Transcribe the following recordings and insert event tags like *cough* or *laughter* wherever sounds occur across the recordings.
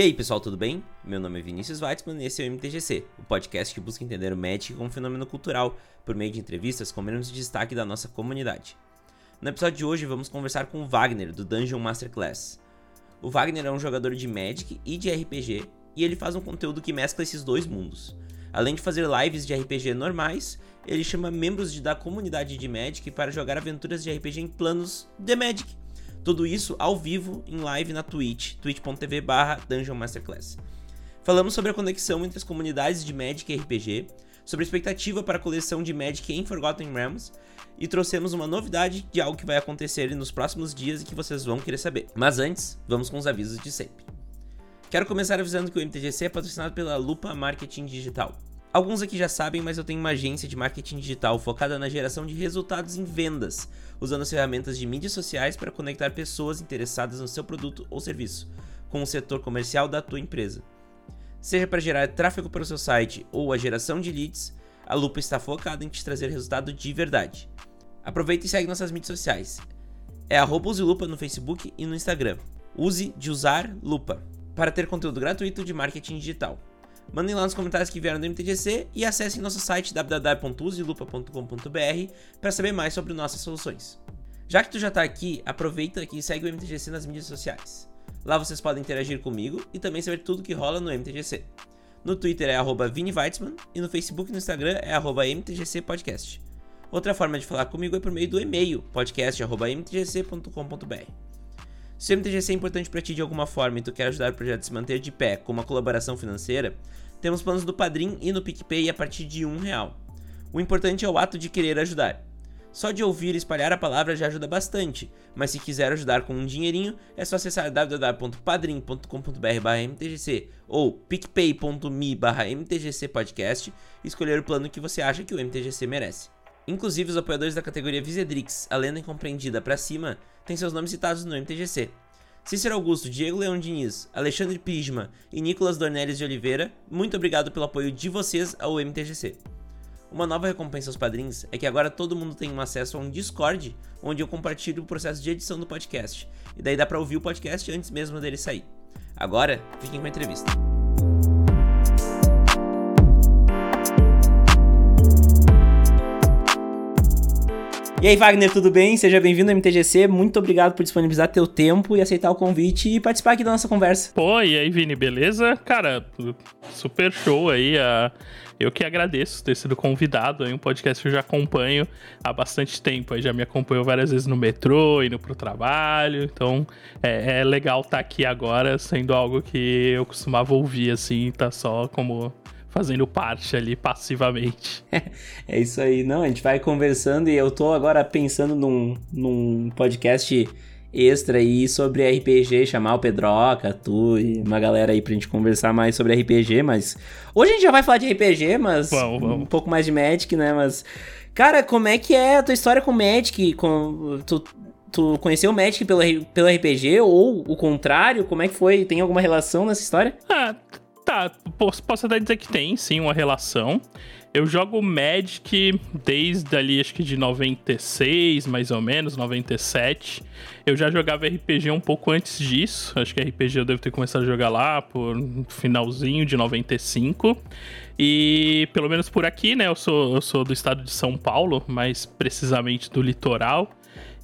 E aí, pessoal, tudo bem? Meu nome é Vinícius Weitzman e esse é o MTGC, o podcast que busca entender o Magic como fenômeno cultural por meio de entrevistas com menos destaque da nossa comunidade. No episódio de hoje, vamos conversar com o Wagner, do Dungeon Masterclass. O Wagner é um jogador de Magic e de RPG, e ele faz um conteúdo que mescla esses dois mundos. Além de fazer lives de RPG normais, ele chama membros da comunidade de Magic para jogar aventuras de RPG em planos de Magic tudo isso ao vivo, em live na Twitch, twitch.tv barra Dungeon Masterclass. Falamos sobre a conexão entre as comunidades de Magic e RPG, sobre a expectativa para a coleção de Magic em Forgotten Realms, e trouxemos uma novidade de algo que vai acontecer nos próximos dias e que vocês vão querer saber. Mas antes, vamos com os avisos de sempre. Quero começar avisando que o MTGC é patrocinado pela Lupa Marketing Digital. Alguns aqui já sabem, mas eu tenho uma agência de marketing digital focada na geração de resultados em vendas, usando as ferramentas de mídias sociais para conectar pessoas interessadas no seu produto ou serviço com o setor comercial da tua empresa. Seja para gerar tráfego para o seu site ou a geração de leads, a Lupa está focada em te trazer resultado de verdade. Aproveita e segue nossas mídias sociais. É arroba Lupa no Facebook e no Instagram. Use de usar Lupa para ter conteúdo gratuito de marketing digital. Mandem lá nos comentários que vieram do MTGC e acessem nosso site www.uselupa.com.br para saber mais sobre nossas soluções. Já que tu já está aqui, aproveita e segue o MTGC nas mídias sociais. Lá vocês podem interagir comigo e também saber tudo que rola no MTGC. No Twitter é @viniveitzman e no Facebook e no Instagram é @mtgcpodcast. Outra forma de falar comigo é por meio do e-mail podcast@mtgc.com.br. Se o MTGC é importante para ti de alguma forma e tu quer ajudar o projeto a se manter de pé com uma colaboração financeira, temos planos do Padrim e no PicPay a partir de um real. O importante é o ato de querer ajudar. Só de ouvir e espalhar a palavra já ajuda bastante, mas se quiser ajudar com um dinheirinho, é só acessar www.padrim.com.br/mtgc ou picpay.me/mtgcpodcast e escolher o plano que você acha que o MTGC merece. Inclusive, os apoiadores da categoria Visedrix, a lenda incompreendida para cima, têm seus nomes citados no MTGC. Cícero Augusto, Diego Leão Diniz, Alexandre Pisma e Nicolas Dornelles de Oliveira, muito obrigado pelo apoio de vocês ao MTGC. Uma nova recompensa aos padrinhos é que agora todo mundo tem um acesso a um Discord, onde eu compartilho o processo de edição do podcast, e daí dá para ouvir o podcast antes mesmo dele sair. Agora, fiquem com a entrevista. E aí, Wagner, tudo bem? Seja bem-vindo ao MTGC. Muito obrigado por disponibilizar teu tempo e aceitar o convite e participar aqui da nossa conversa. Pô, e aí, Vini, beleza? Cara, super show aí. A... Eu que agradeço ter sido convidado aí, um podcast que eu já acompanho há bastante tempo. Aí já me acompanhou várias vezes no metrô, indo pro trabalho. Então é, é legal estar tá aqui agora, sendo algo que eu costumava ouvir, assim, tá só como fazendo parte ali passivamente. *laughs* é isso aí. Não, a gente vai conversando e eu tô agora pensando num, num podcast extra aí sobre RPG, chamar o Pedroca, tu e uma galera aí pra gente conversar mais sobre RPG, mas hoje a gente já vai falar de RPG, mas vamos, vamos. um pouco mais de Magic, né, mas cara, como é que é a tua história com Magic? Com, tu, tu conheceu o Magic pelo, pelo RPG ou o contrário? Como é que foi? Tem alguma relação nessa história? Ah, Tá, posso, até dizer que tem, sim, uma relação. Eu jogo Magic desde ali, acho que de 96, mais ou menos, 97. Eu já jogava RPG um pouco antes disso. Acho que RPG eu devo ter começado a jogar lá por finalzinho de 95. E pelo menos por aqui, né? Eu sou, eu sou do estado de São Paulo, mais precisamente do litoral.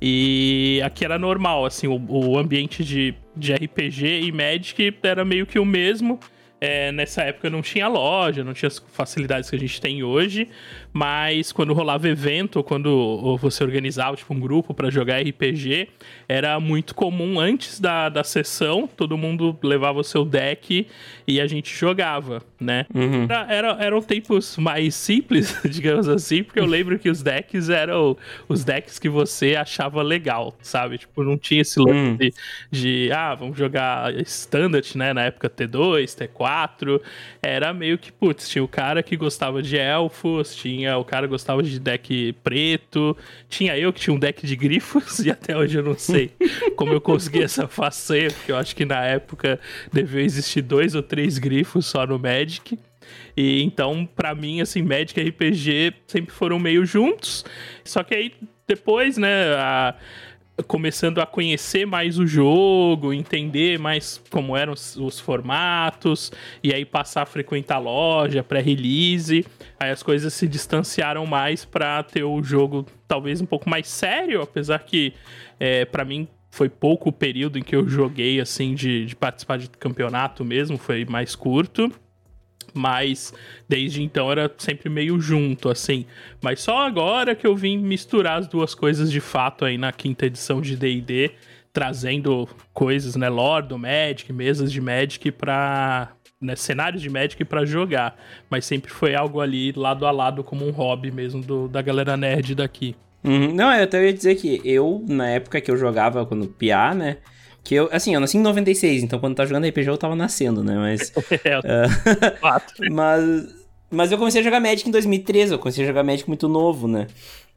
E aqui era normal, assim, o, o ambiente de, de RPG e Magic era meio que o mesmo. É, nessa época não tinha loja, não tinha as facilidades que a gente tem hoje, mas quando rolava evento, quando você organizava tipo, um grupo para jogar RPG, era muito comum antes da, da sessão, todo mundo levava o seu deck e a gente jogava, né? Uhum. Era, era, eram tempos mais simples, *laughs* digamos assim, porque eu lembro que os decks eram os decks que você achava legal, sabe? Tipo, não tinha esse lance uhum. de, de, ah, vamos jogar standard, né? Na época T2, T4. Era meio que, putz, tinha o cara que gostava de elfos, tinha tinha o cara gostava de deck preto, tinha eu que tinha um deck de grifos, *laughs* e até hoje eu não sei como eu consegui essa façanha, porque eu acho que na época devia existir dois ou três grifos só no Magic. E então, para mim, assim, Magic e RPG sempre foram meio juntos. Só que aí depois, né, a começando a conhecer mais o jogo, entender mais como eram os, os formatos, e aí passar a frequentar a loja, pré-release. Aí as coisas se distanciaram mais para ter o jogo talvez um pouco mais sério, apesar que é, para mim foi pouco o período em que eu joguei assim de, de participar de campeonato mesmo, foi mais curto mas desde então era sempre meio junto, assim. Mas só agora que eu vim misturar as duas coisas de fato aí na quinta edição de D&D, trazendo coisas, né, lore do Magic, mesas de Magic pra... Né, cenários de Magic para jogar, mas sempre foi algo ali lado a lado como um hobby mesmo do, da galera nerd daqui. Uhum. Não, eu até ia dizer que eu, na época que eu jogava quando piá, né, que eu, assim, eu nasci em 96, então quando tá jogando RPG eu tava nascendo, né? Mas. *laughs* é, uh, *laughs* mas. Mas eu comecei a jogar Magic em 2013, eu comecei a jogar Magic muito novo, né?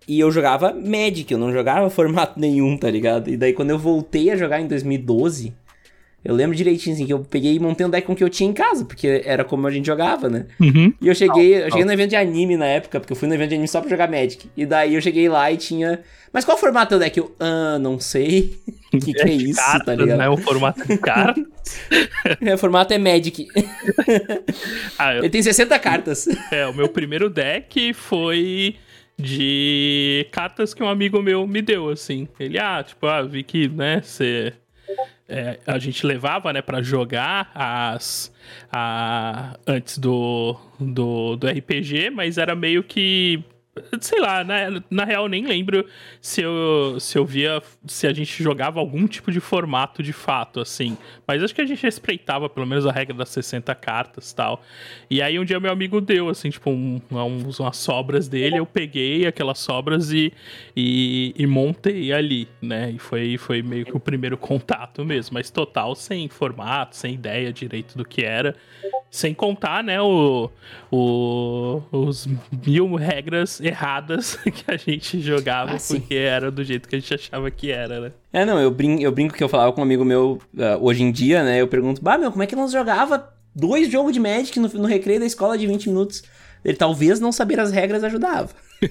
E eu jogava Magic, eu não jogava formato nenhum, tá ligado? E daí quando eu voltei a jogar em 2012, eu lembro direitinho, assim, que eu peguei e montei um deck com o que eu tinha em casa, porque era como a gente jogava, né? Uhum. E eu cheguei, eu cheguei no evento de anime na época, porque eu fui no evento de anime só pra jogar Magic. E daí eu cheguei lá e tinha. Mas qual formato é o deck? Eu, ah, não sei. O *laughs* que, que *laughs* é, isso, cartas, tá ligado? Não é o formato de cartas. *laughs* é, o formato é Magic. ah, eu... Ele tem 60 cartas. É, o meu primeiro deck foi de cartas que um amigo meu me deu, assim. Ele, ah, tipo, ah, vi que, né, você é, a gente levava, né, para jogar as a, antes do, do, do RPG, mas era meio que sei lá, né? Na real, nem lembro se eu, se eu via se a gente jogava algum tipo de formato de fato, assim. Mas acho que a gente respeitava pelo menos a regra das 60 cartas tal. E aí um dia meu amigo deu, assim, tipo, um, uns, umas sobras dele, eu peguei aquelas sobras e, e, e, montei ali, né? E foi, foi meio que o primeiro contato mesmo. Mas total sem formato, sem ideia direito do que era. Sem contar, né, o, o, os mil regras erradas *laughs* que a gente jogava, ah, porque era do jeito que a gente achava que era, né? É, não, eu brinco, eu brinco que eu falava com um amigo meu uh, hoje em dia, né? Eu pergunto, bah, meu, como é que nós jogava dois jogos de Magic no, no recreio da escola de 20 minutos? Ele talvez não saber as regras ajudava. *laughs*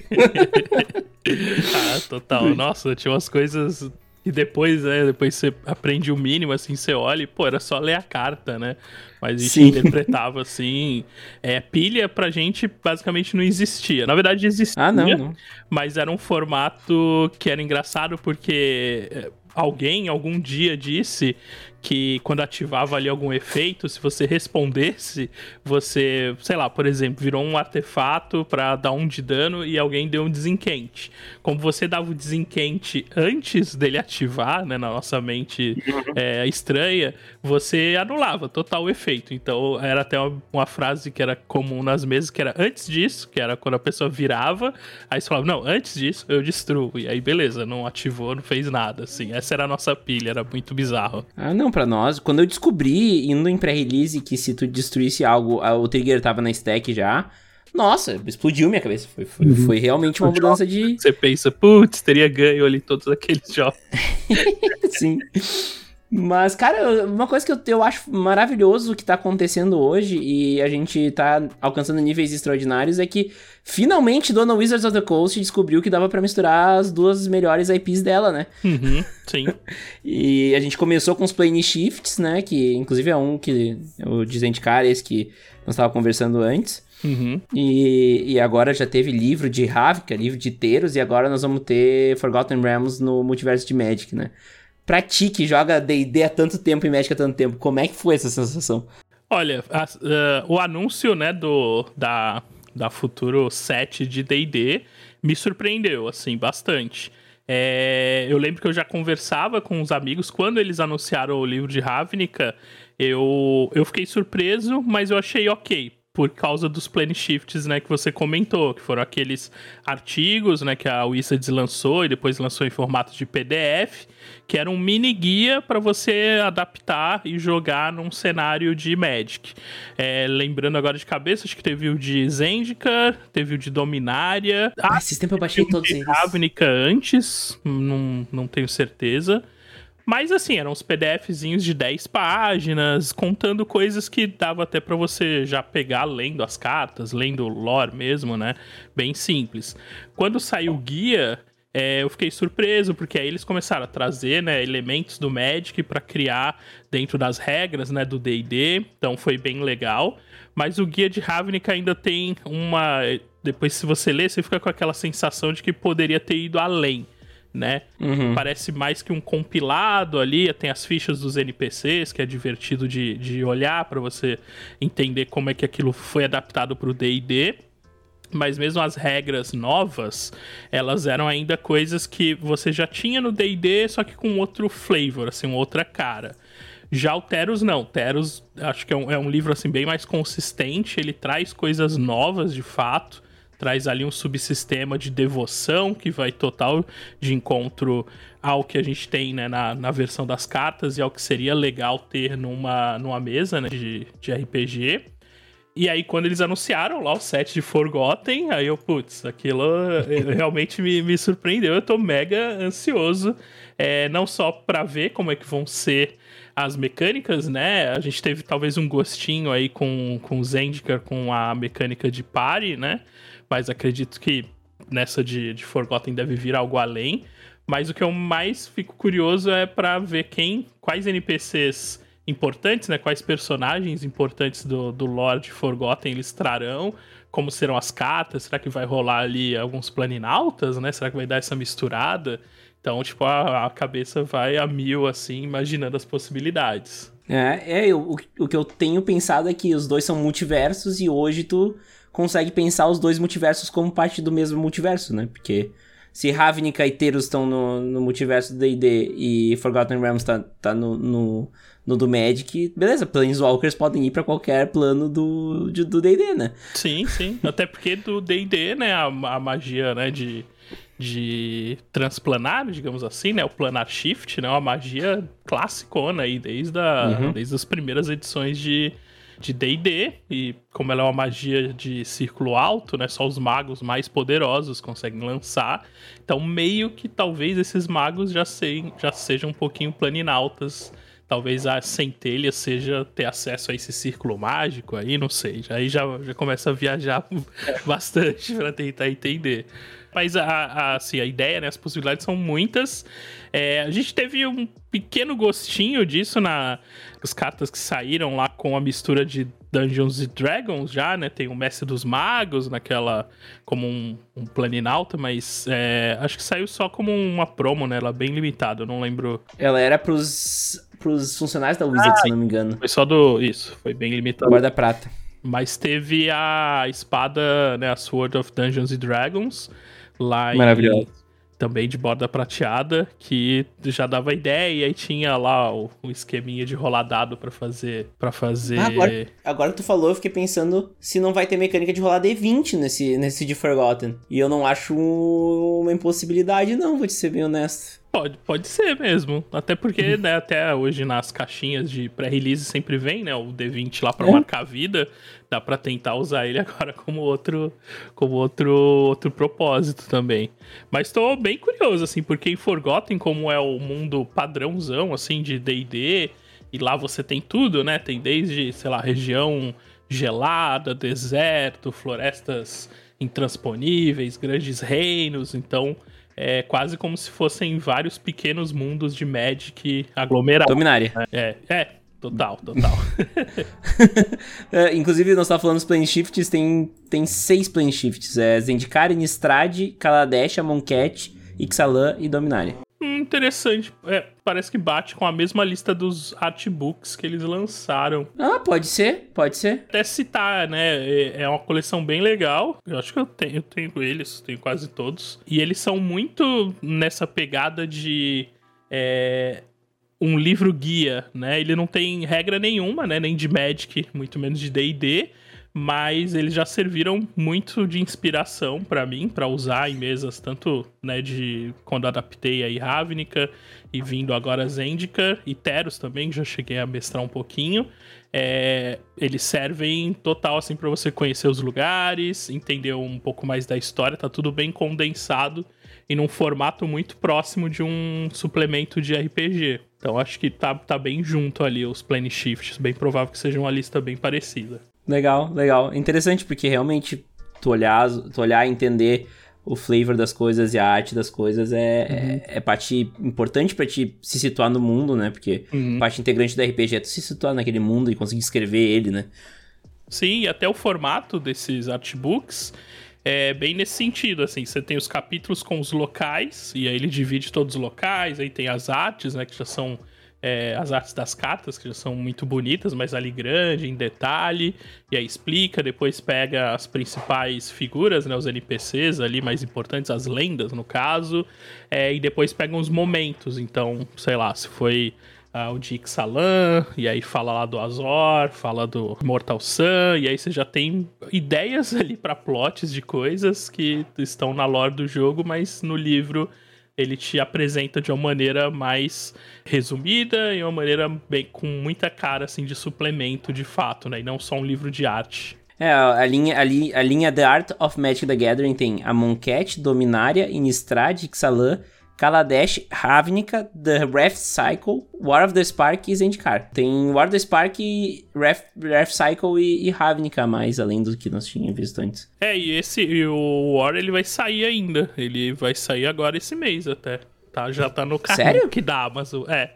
ah, total. *laughs* Nossa, tinha umas coisas e depois, né, depois você aprende o mínimo, assim, você olha e, pô, era só ler a carta, né? Mas a gente Sim. interpretava assim. É, pilha pra gente basicamente não existia. Na verdade, existia. Ah, não, não. Mas era um formato que era engraçado porque é, alguém algum dia disse que quando ativava ali algum efeito, se você respondesse, você, sei lá, por exemplo, virou um artefato para dar um de dano e alguém deu um desenquente. Como você dava o desenquente antes dele ativar, né, na nossa mente é, estranha, você anulava total o efeito. Então era até uma, uma, frase que era comum nas mesas, que era antes disso, que era quando a pessoa virava, aí você falava, não, antes disso eu destruo. E aí beleza, não ativou, não fez nada, assim. Essa era a nossa pilha, era muito bizarro. Ah, não, para nós. Quando eu descobri, indo em pré-release, que se tu destruísse algo, o trigger tava na stack já. Nossa, explodiu minha cabeça. Foi, foi, uhum. foi realmente uma mudança de. Você pensa, putz, teria ganho ali todos aqueles jogos. *laughs* Sim. Mas, cara, uma coisa que eu, eu acho maravilhoso que tá acontecendo hoje e a gente tá alcançando níveis extraordinários é que finalmente Dona Wizards of the Coast descobriu que dava para misturar as duas melhores IPs dela, né? Uhum, sim. *laughs* e a gente começou com os Plane Shifts, né? Que inclusive é um que o Desencar, esse que nós estávamos conversando antes. Uhum. E, e agora já teve livro de Ravnica, livro de Teros, e agora nós vamos ter Forgotten Realms no multiverso de Magic, né? Pra ti que joga D&D há tanto tempo e Magic há tanto tempo, como é que foi essa sensação? Olha, a, uh, o anúncio, né, do, da, da futuro set de D&D me surpreendeu, assim, bastante. É, eu lembro que eu já conversava com os amigos quando eles anunciaram o livro de Ravnica. Eu, eu fiquei surpreso, mas eu achei ok por causa dos plane shifts, né, que você comentou, que foram aqueles artigos, né, que a Wizards lançou e depois lançou em formato de PDF, que era um mini guia para você adaptar e jogar num cenário de Magic. É, lembrando agora de cabeça, acho que teve o de Zendikar, teve o de Dominária. Ah, esses tempos eu baixei todos eles. Ravnica antes, não, não tenho certeza. Mas assim, eram uns PDFzinhos de 10 páginas, contando coisas que dava até para você já pegar lendo as cartas, lendo lore mesmo, né? Bem simples. Quando saiu o guia, é, eu fiquei surpreso, porque aí eles começaram a trazer né, elementos do Magic para criar dentro das regras né, do DD, então foi bem legal. Mas o guia de Ravnica ainda tem uma. Depois, se você ler, você fica com aquela sensação de que poderia ter ido além. Né? Uhum. Parece mais que um compilado ali, tem as fichas dos NPCs, que é divertido de, de olhar para você entender como é que aquilo foi adaptado para o D&D mas mesmo as regras novas, elas eram ainda coisas que você já tinha no D&D, só que com outro flavor, assim, outra cara. Já o Teros não, Teros acho que é um, é um livro assim bem mais consistente, ele traz coisas novas de fato, traz ali um subsistema de devoção que vai total de encontro ao que a gente tem né, na, na versão das cartas e ao que seria legal ter numa, numa mesa né, de, de RPG. E aí, quando eles anunciaram lá o set de Forgotten, aí eu, putz, aquilo eh, *laughs* realmente me, me surpreendeu. Eu tô mega ansioso, é, não só para ver como é que vão ser as mecânicas, né? A gente teve talvez um gostinho aí com, com o Zendikar, com a mecânica de pare, né? Mas acredito que nessa de, de Forgotten deve vir algo além. Mas o que eu mais fico curioso é para ver quem, quais NPCs importantes, né? Quais personagens importantes do, do Lord Forgotten eles trarão, como serão as cartas, será que vai rolar ali alguns planinautas, né? Será que vai dar essa misturada? Então, tipo, a, a cabeça vai a mil, assim, imaginando as possibilidades. É, é eu, o, o que eu tenho pensado é que os dois são multiversos e hoje tu consegue pensar os dois multiversos como parte do mesmo multiverso, né? Porque se Ravnica e Teros estão no, no multiverso do D&D e Forgotten Realms tá, tá no, no, no, do Magic, beleza, Planeswalkers podem ir para qualquer plano do D&D, né? Sim, sim. *laughs* Até porque do D&D, né, a, a magia, né, de de transplanar, digamos assim, né? O planar shift, né? Uma magia classicona aí, desde, a, uhum. desde as primeiras edições de de D&D e como ela é uma magia de círculo alto, né, só os magos mais poderosos conseguem lançar. Então meio que talvez esses magos já, se, já sejam um pouquinho planinautas. Talvez a centelha seja ter acesso a esse círculo mágico aí, não sei. Aí já, já começa a viajar *laughs* bastante para tentar entender. Mas a, a, assim, a ideia, né, as possibilidades são muitas. É, a gente teve um pequeno gostinho disso na, nas cartas que saíram lá com a mistura de Dungeons e Dragons já, né? Tem o Mestre dos Magos naquela. como um, um planinauta, mas é, acho que saiu só como uma promo, né? Ela é bem limitada, eu não lembro. Ela era pros, pros funcionários da Wizard, ah, se não me engano. Foi só do. Isso, foi bem limitado. Guarda Prata. Mas teve a espada, né? A Sword of Dungeons and Dragons lá Maravilhoso. em também de borda prateada, que já dava ideia e tinha lá o, o esqueminha de rolar dado para fazer para fazer. Ah, agora, agora que tu falou, eu fiquei pensando se não vai ter mecânica de rolar D20 nesse nesse de Forgotten. E eu não acho uma impossibilidade não, vou te ser bem honesto. Pode, pode ser mesmo. Até porque, né, até hoje nas caixinhas de pré-release sempre vem, né, o D20 lá para é. marcar a vida. Dá para tentar usar ele *laughs* agora como outro como outro outro propósito também. Mas tô bem curioso assim, porque em Forgotten como é o mundo padrãozão assim de D&D, e lá você tem tudo, né? Tem desde, sei lá, região gelada, deserto, florestas intransponíveis, grandes reinos, então é quase como se fossem vários pequenos mundos de Magic aglomerados. Dominária. É, é, total, total. *laughs* é, inclusive, nós estávamos falando dos plane shifts, tem, tem seis plane shifts. É Zendikar, Nistrad, Kaladesh, Monket, Ixalan e Dominária. Hum, interessante. É, parece que bate com a mesma lista dos artbooks que eles lançaram. Ah, pode ser, pode ser. Até citar, né? É, é uma coleção bem legal. Eu acho que eu tenho, eu tenho eles, tenho quase todos. E eles são muito nessa pegada de. É, um livro guia, né? Ele não tem regra nenhuma, né? Nem de Magic, muito menos de D&D mas eles já serviram muito de inspiração para mim, para usar em mesas, tanto né, de quando adaptei aí Ravnica e vindo agora Zendika e Teros também, já cheguei a mestrar um pouquinho. É, eles servem total assim para você conhecer os lugares, entender um pouco mais da história, tá tudo bem condensado e num formato muito próximo de um suplemento de RPG. Então acho que tá, tá bem junto ali os Plane Shifts, bem provável que seja uma lista bem parecida. Legal, legal. Interessante, porque realmente tu olhar, tu olhar e entender o flavor das coisas e a arte das coisas é, uhum. é, é, parte importante para te se situar no mundo, né? Porque uhum. parte integrante da RPG é tu se situar naquele mundo e conseguir escrever ele, né? Sim, e até o formato desses artbooks é bem nesse sentido, assim, você tem os capítulos com os locais, e aí ele divide todos os locais, aí tem as artes, né, que já são é, as artes das cartas, que já são muito bonitas, mas ali grande, em detalhe, e aí explica, depois pega as principais figuras, né, os NPCs ali mais importantes, as lendas no caso, é, e depois pega os momentos, então, sei lá, se foi uh, o de Ixalan, e aí fala lá do Azor, fala do Mortal Sun, e aí você já tem ideias *laughs* ali para plots de coisas que estão na lore do jogo, mas no livro ele te apresenta de uma maneira mais resumida e uma maneira bem com muita cara assim de suplemento de fato, né? E não só um livro de arte. É, a linha, a, li, a linha The Art of Magic the Gathering tem a Monket, Dominária, Innistrad, Ixalan, Kaladesh, Ravnica, The Wrath Cycle, War of the Spark e Zendikar. Tem War of the Spark, Wrath, Wrath Cycle e, e Ravnica mais, além do que nós tínhamos visto antes. É, e esse e o War ele vai sair ainda. Ele vai sair agora esse mês até. Tá, já tá no carrinho Sério? que dá, mas é.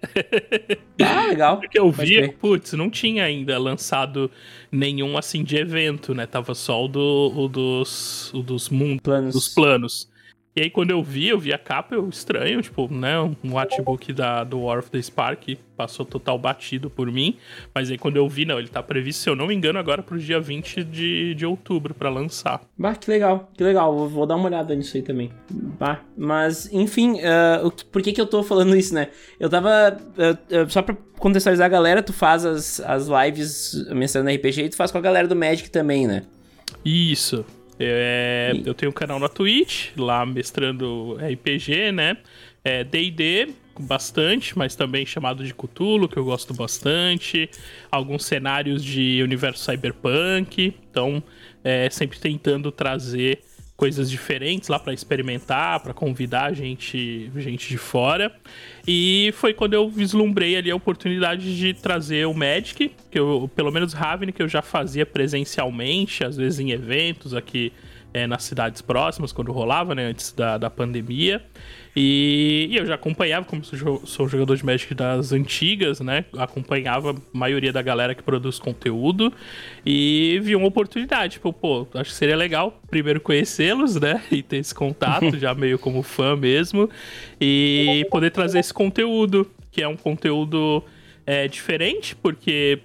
*laughs* Ah, legal. Porque eu vi, putz, não tinha ainda lançado nenhum assim de evento, né? Tava só o, do, o dos, o dos mundos, planos. dos planos. E aí, quando eu vi, eu vi a capa, eu estranho, tipo, né? Um artbook da, do War of the Spark passou total batido por mim. Mas aí, quando eu vi, não, ele tá previsto, se eu não me engano, agora pro dia 20 de, de outubro para lançar. Bah, que legal, que legal. Vou, vou, dar uma olhada nisso aí também. Bah, mas, enfim, uh, o, por que que eu tô falando isso, né? Eu tava. Uh, uh, só pra contextualizar a galera, tu faz as, as lives mencionando RPG e tu faz com a galera do Magic também, né? Isso. É, eu tenho um canal na Twitch, lá mestrando RPG, né? É D&D, bastante, mas também chamado de Cthulhu, que eu gosto bastante. Alguns cenários de universo cyberpunk. Então, é, sempre tentando trazer coisas diferentes lá para experimentar, para convidar gente, gente de fora. E foi quando eu vislumbrei ali a oportunidade de trazer o Magic, que eu, pelo menos Raven, que eu já fazia presencialmente, às vezes em eventos aqui é, nas cidades próximas, quando rolava, né, antes da, da pandemia. E, e, eu já acompanhava, como sou, sou jogador de Magic das antigas, né? Acompanhava a maioria da galera que produz conteúdo e vi uma oportunidade. Tipo, pô, acho que seria legal primeiro conhecê-los, né? *laughs* E ter esse contato, *laughs* já meio como fã mesmo. E poder trazer esse conteúdo, que é um conteúdo é, diferente, porque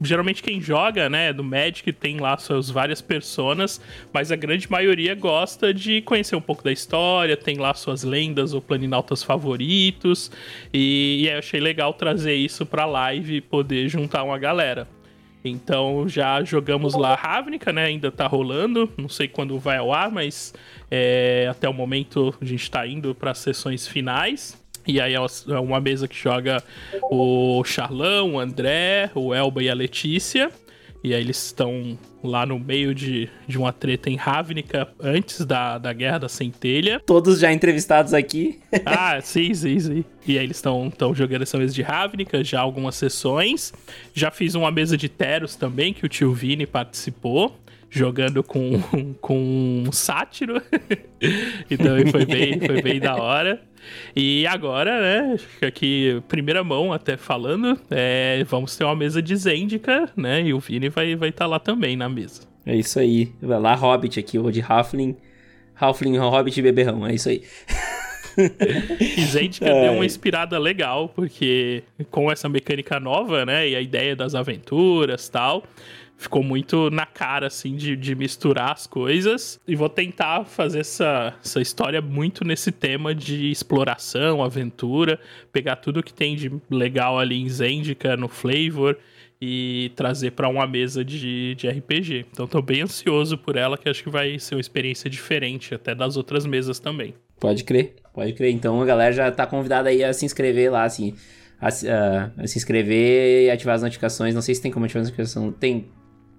geralmente quem joga, né, do Magic tem lá suas várias personas, mas a grande maioria gosta de conhecer um pouco da história, tem lá suas lendas ou planinautas favoritos, e, e eu achei legal trazer isso pra live e poder juntar uma galera. Então já jogamos lá Ravnica, né? Ainda tá rolando. Não sei quando vai ao ar, mas é, até o momento a gente tá indo para as sessões finais. E aí é, é uma mesa que joga o Charlão, o André, o Elba e a Letícia. E aí eles estão lá no meio de, de uma treta em Ravnica antes da, da Guerra da Centelha. Todos já entrevistados aqui. *laughs* ah, sim, sim, sim. E aí eles estão jogando essa mesa de Ravnica, já algumas sessões. Já fiz uma mesa de Teros também, que o tio Vini participou jogando com, *laughs* com um sátiro. *laughs* então foi bem, foi bem da hora. E agora, né, aqui, primeira mão até falando, é, vamos ter uma mesa de Zendika, né, e o Vini vai estar vai tá lá também na mesa. É isso aí. Vai lá, Hobbit aqui, o de Halfling. Halfling, Hobbit e Beberrão, é isso aí. *laughs* e Zendika é. deu uma inspirada legal, porque com essa mecânica nova, né, e a ideia das aventuras tal, ficou muito na cara, assim, de, de misturar as coisas. E vou tentar fazer essa, essa história muito nesse tema de exploração, aventura, pegar tudo que tem de legal ali em Zendika, no Flavor, e trazer para uma mesa de, de RPG. Então tô bem ansioso por ela, que acho que vai ser uma experiência diferente até das outras mesas também. Pode crer, pode crer. Então a galera já tá convidada aí a se inscrever lá, assim. A, a, se inscrever e ativar as notificações. Não sei se tem como ativar as notificações. Tem,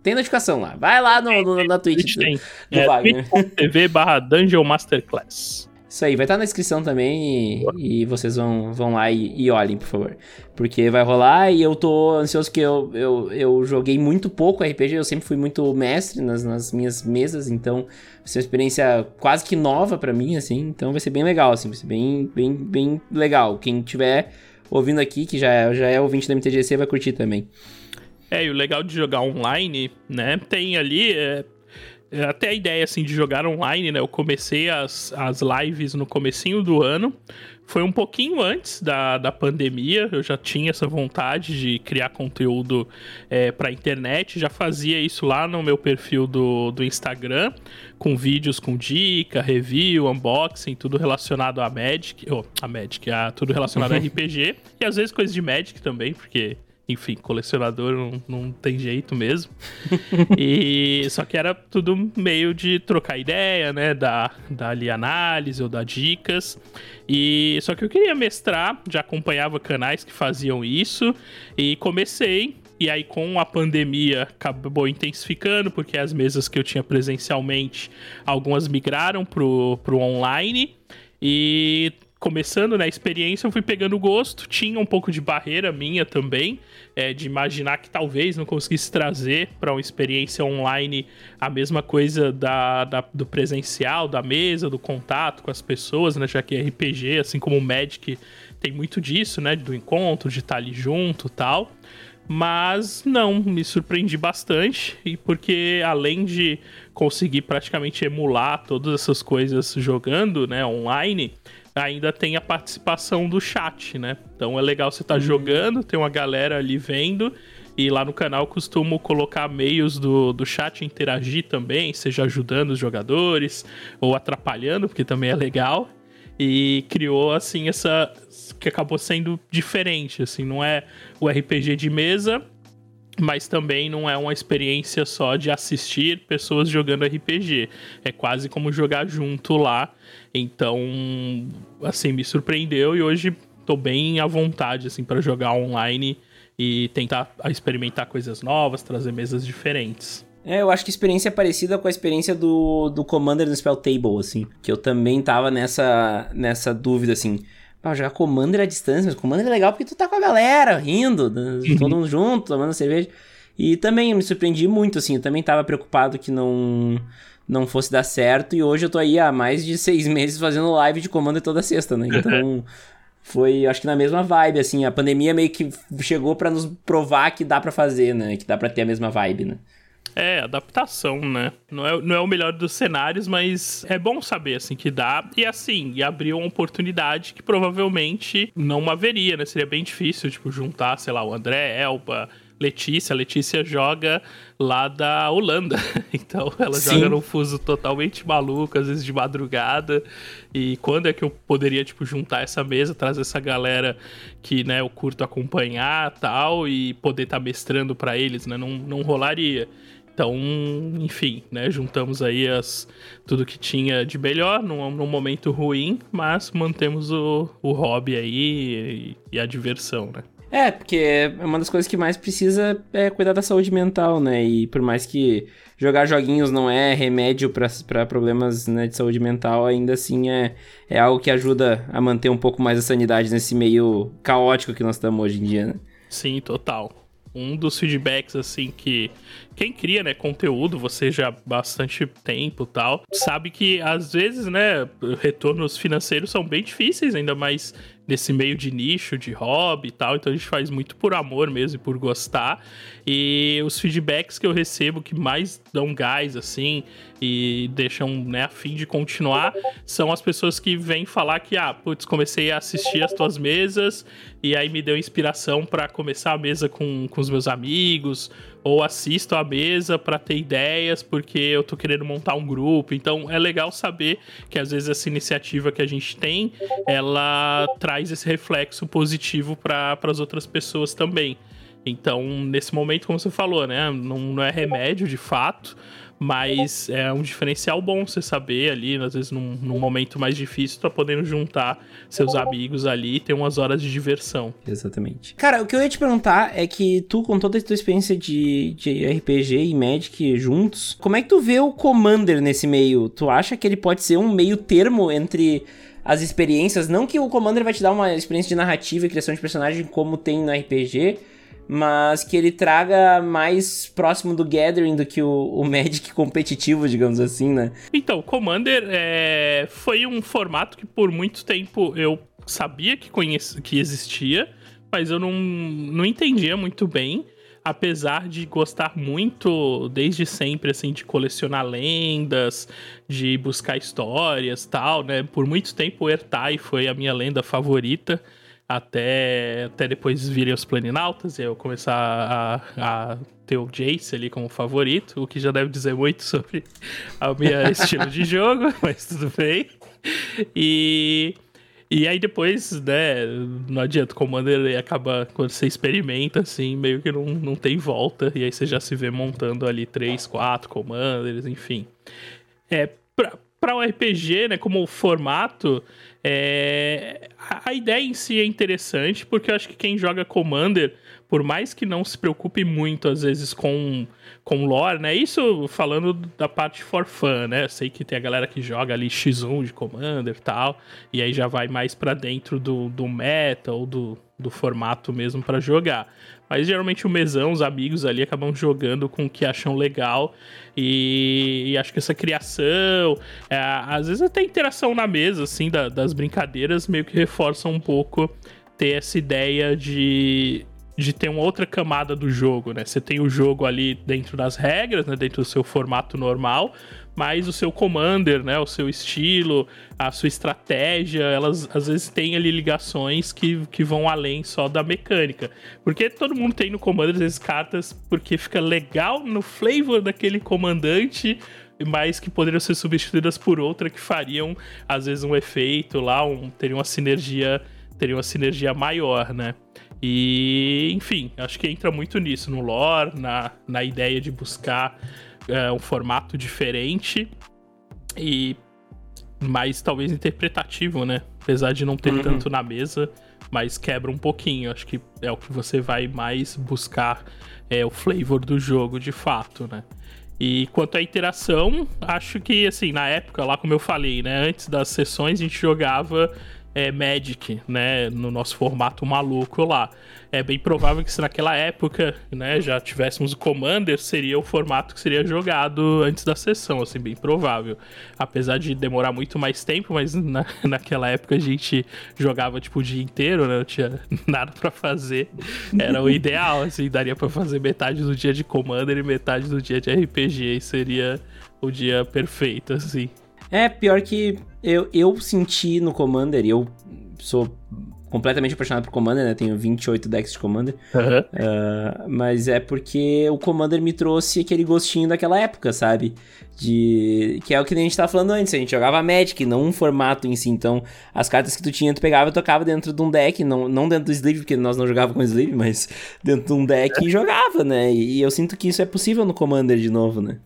tem notificação lá. Vai lá no, no na Twitch tem. do é, Wagner. TV barra Dungeon Masterclass. Isso aí, vai estar tá na descrição também e, e, vocês vão, vão lá e, e, olhem, por favor. Porque vai rolar e eu tô ansioso que eu, eu, eu joguei muito pouco RPG, eu sempre fui muito mestre nas, nas minhas mesas, então vai ser uma experiência quase que nova para mim, assim, então vai ser bem legal, assim, vai ser bem, bem, bem legal. Quem tiver ouvindo aqui, que já, já é ouvinte da MTGC, vai curtir também. É, e o legal de jogar online, né, tem ali... É é, até a ideia assim de jogar online, né? Eu comecei as, as lives no comecinho do ano. Foi um pouquinho antes da, da pandemia, eu já tinha essa vontade de criar conteúdo é, para internet, já fazia isso lá no meu perfil do, do Instagram, com vídeos com dica, review, unboxing, tudo relacionado a Magic, oh, a Magic, a tudo relacionado a *laughs* RPG, e às vezes coisas de Magic também, porque enfim, colecionador não, não tem jeito mesmo. *laughs* e só que era tudo meio de trocar ideia, né, dar, dar ali análise ou dar dicas. E só que eu queria mestrar, já acompanhava canais que faziam isso e comecei e aí, com a pandemia, acabou intensificando, porque as mesas que eu tinha presencialmente, algumas migraram pro, pro online. E começando na né, experiência, eu fui pegando gosto. Tinha um pouco de barreira minha também, é, de imaginar que talvez não conseguisse trazer para uma experiência online a mesma coisa da, da, do presencial, da mesa, do contato com as pessoas, né? Já que RPG, assim como o Magic, tem muito disso, né? Do encontro, de estar ali junto tal. Mas não, me surpreendi bastante, e porque além de conseguir praticamente emular todas essas coisas jogando, né, online, ainda tem a participação do chat, né? Então é legal você estar tá uhum. jogando, tem uma galera ali vendo. E lá no canal costumo colocar meios do, do chat interagir também, seja ajudando os jogadores ou atrapalhando, porque também é legal. E criou, assim, essa. que acabou sendo diferente, assim, não é o RPG de mesa, mas também não é uma experiência só de assistir pessoas jogando RPG. É quase como jogar junto lá. Então, assim, me surpreendeu e hoje tô bem à vontade assim para jogar online e tentar experimentar coisas novas, trazer mesas diferentes. É, eu acho que a experiência é parecida com a experiência do, do Commander no Spell Table, assim. Que eu também tava nessa, nessa dúvida, assim. Pá, jogar Commander à distância, mas Commander é legal porque tu tá com a galera, rindo, uhum. todo mundo junto, tomando cerveja. E também eu me surpreendi muito, assim, eu também tava preocupado que não não fosse dar certo, e hoje eu tô aí há mais de seis *laughs* meses fazendo live de Commander toda sexta, né? Então... foi, acho que na mesma vibe, assim, a pandemia meio que chegou para nos provar que dá para fazer, né? Que dá para ter a mesma vibe, né? É, adaptação, né? Não é, não é o melhor dos cenários, mas é bom saber, assim, que dá. E assim, e abriu uma oportunidade que provavelmente não haveria, né? Seria bem difícil, tipo, juntar, sei lá, o André, Elba, Letícia. Letícia joga lá da Holanda. *laughs* Então ela Sim. joga num fuso totalmente maluco, às vezes de madrugada. E quando é que eu poderia, tipo, juntar essa mesa, trazer essa galera que, né, eu curto acompanhar tal, e poder estar tá mestrando para eles, né? Não, não rolaria. Então, enfim, né? Juntamos aí as, tudo que tinha de melhor num, num momento ruim, mas mantemos o, o hobby aí e, e a diversão, né? É, porque é uma das coisas que mais precisa é cuidar da saúde mental, né? E por mais que jogar joguinhos não é remédio para problemas né, de saúde mental, ainda assim é, é algo que ajuda a manter um pouco mais a sanidade nesse meio caótico que nós estamos hoje em dia, né? Sim, total um dos feedbacks assim que quem cria, né, conteúdo, você já há bastante tempo, tal, sabe que às vezes, né, retornos financeiros são bem difíceis, ainda mais nesse meio de nicho, de hobby e tal. Então a gente faz muito por amor mesmo e por gostar. E os feedbacks que eu recebo que mais dão gás, assim, e deixam, né, a fim de continuar, são as pessoas que vêm falar que, ah, putz, comecei a assistir as tuas mesas e aí me deu inspiração para começar a mesa com, com os meus amigos, ou assisto a mesa para ter ideias porque eu tô querendo montar um grupo. Então é legal saber que às vezes essa iniciativa que a gente tem, ela traz esse reflexo positivo para as outras pessoas também. Então, nesse momento, como você falou, né? Não, não é remédio de fato, mas é um diferencial bom você saber ali, às vezes num, num momento mais difícil, tá podendo juntar seus amigos ali e ter umas horas de diversão. Exatamente. Cara, o que eu ia te perguntar é que tu, com toda a tua experiência de, de RPG e Magic juntos, como é que tu vê o Commander nesse meio? Tu acha que ele pode ser um meio termo entre as experiências? Não que o Commander vai te dar uma experiência de narrativa e criação de personagem como tem no RPG, mas que ele traga mais próximo do Gathering do que o, o Magic *laughs* competitivo, digamos assim, né? Então, Commander é, foi um formato que por muito tempo eu sabia que, conheci, que existia, mas eu não, não entendia muito bem apesar de gostar muito desde sempre assim de colecionar lendas, de buscar histórias, tal, né? Por muito tempo o Ertai foi a minha lenda favorita até, até depois virem os planinautas e eu começar a, a ter o Jace ali como favorito, o que já deve dizer muito sobre o meu *laughs* estilo de jogo, mas tudo bem. E, e aí depois, né, não adianta, o Commander acaba, quando você experimenta, assim, meio que não, não tem volta, e aí você já se vê montando ali três, quatro Commanders, enfim. É, pra, para o RPG, né, como formato, é... a ideia em si é interessante, porque eu acho que quem joga Commander, por mais que não se preocupe muito, às vezes, com, com lore, né? Isso falando da parte for fun, né? Sei que tem a galera que joga ali X1 de Commander e tal, e aí já vai mais para dentro do, do meta ou do, do formato mesmo para jogar. Mas geralmente o mesão, os amigos ali acabam jogando com o que acham legal. E, e acho que essa criação, é, às vezes até interação na mesa, assim, da, das brincadeiras, meio que reforça um pouco ter essa ideia de, de ter uma outra camada do jogo, né? Você tem o jogo ali dentro das regras, né? Dentro do seu formato normal, mas o seu commander, né, o seu estilo, a sua estratégia, elas às vezes têm ali ligações que, que vão além só da mecânica. Porque todo mundo tem no commander vezes cartas porque fica legal no flavor daquele comandante, mas que poderiam ser substituídas por outra que fariam às vezes um efeito lá, um, teriam uma sinergia, teriam uma sinergia maior, né? E, enfim, acho que entra muito nisso, no lore, na, na ideia de buscar é, um formato diferente e mais talvez interpretativo, né? Apesar de não ter uhum. tanto na mesa, mas quebra um pouquinho. Acho que é o que você vai mais buscar é o flavor do jogo de fato, né? E quanto à interação, acho que assim, na época, lá como eu falei, né, antes das sessões a gente jogava é, Magic, né, no nosso formato maluco lá. É bem provável que se naquela época, né, já tivéssemos o Commander, seria o formato que seria jogado antes da sessão, assim, bem provável. Apesar de demorar muito mais tempo, mas na, *laughs* naquela época a gente jogava, tipo, o dia inteiro, né, não tinha *laughs* nada para fazer. Era o ideal, assim, daria para fazer metade do dia de Commander e metade do dia de RPG, e seria o dia perfeito, assim. É, pior que eu, eu senti no Commander, e eu sou completamente apaixonado por Commander, né? Tenho 28 decks de Commander. Uhum. Uh, mas é porque o Commander me trouxe aquele gostinho daquela época, sabe? De. Que é o que a gente tava falando antes. A gente jogava Magic, não um formato em si. Então, as cartas que tu tinha, tu pegava e tocava dentro de um deck. Não, não dentro do sleeve, porque nós não jogávamos com sleeve, mas *laughs* dentro de um deck e jogava, né? E, eu sinto que isso é possível no Commander de novo, né?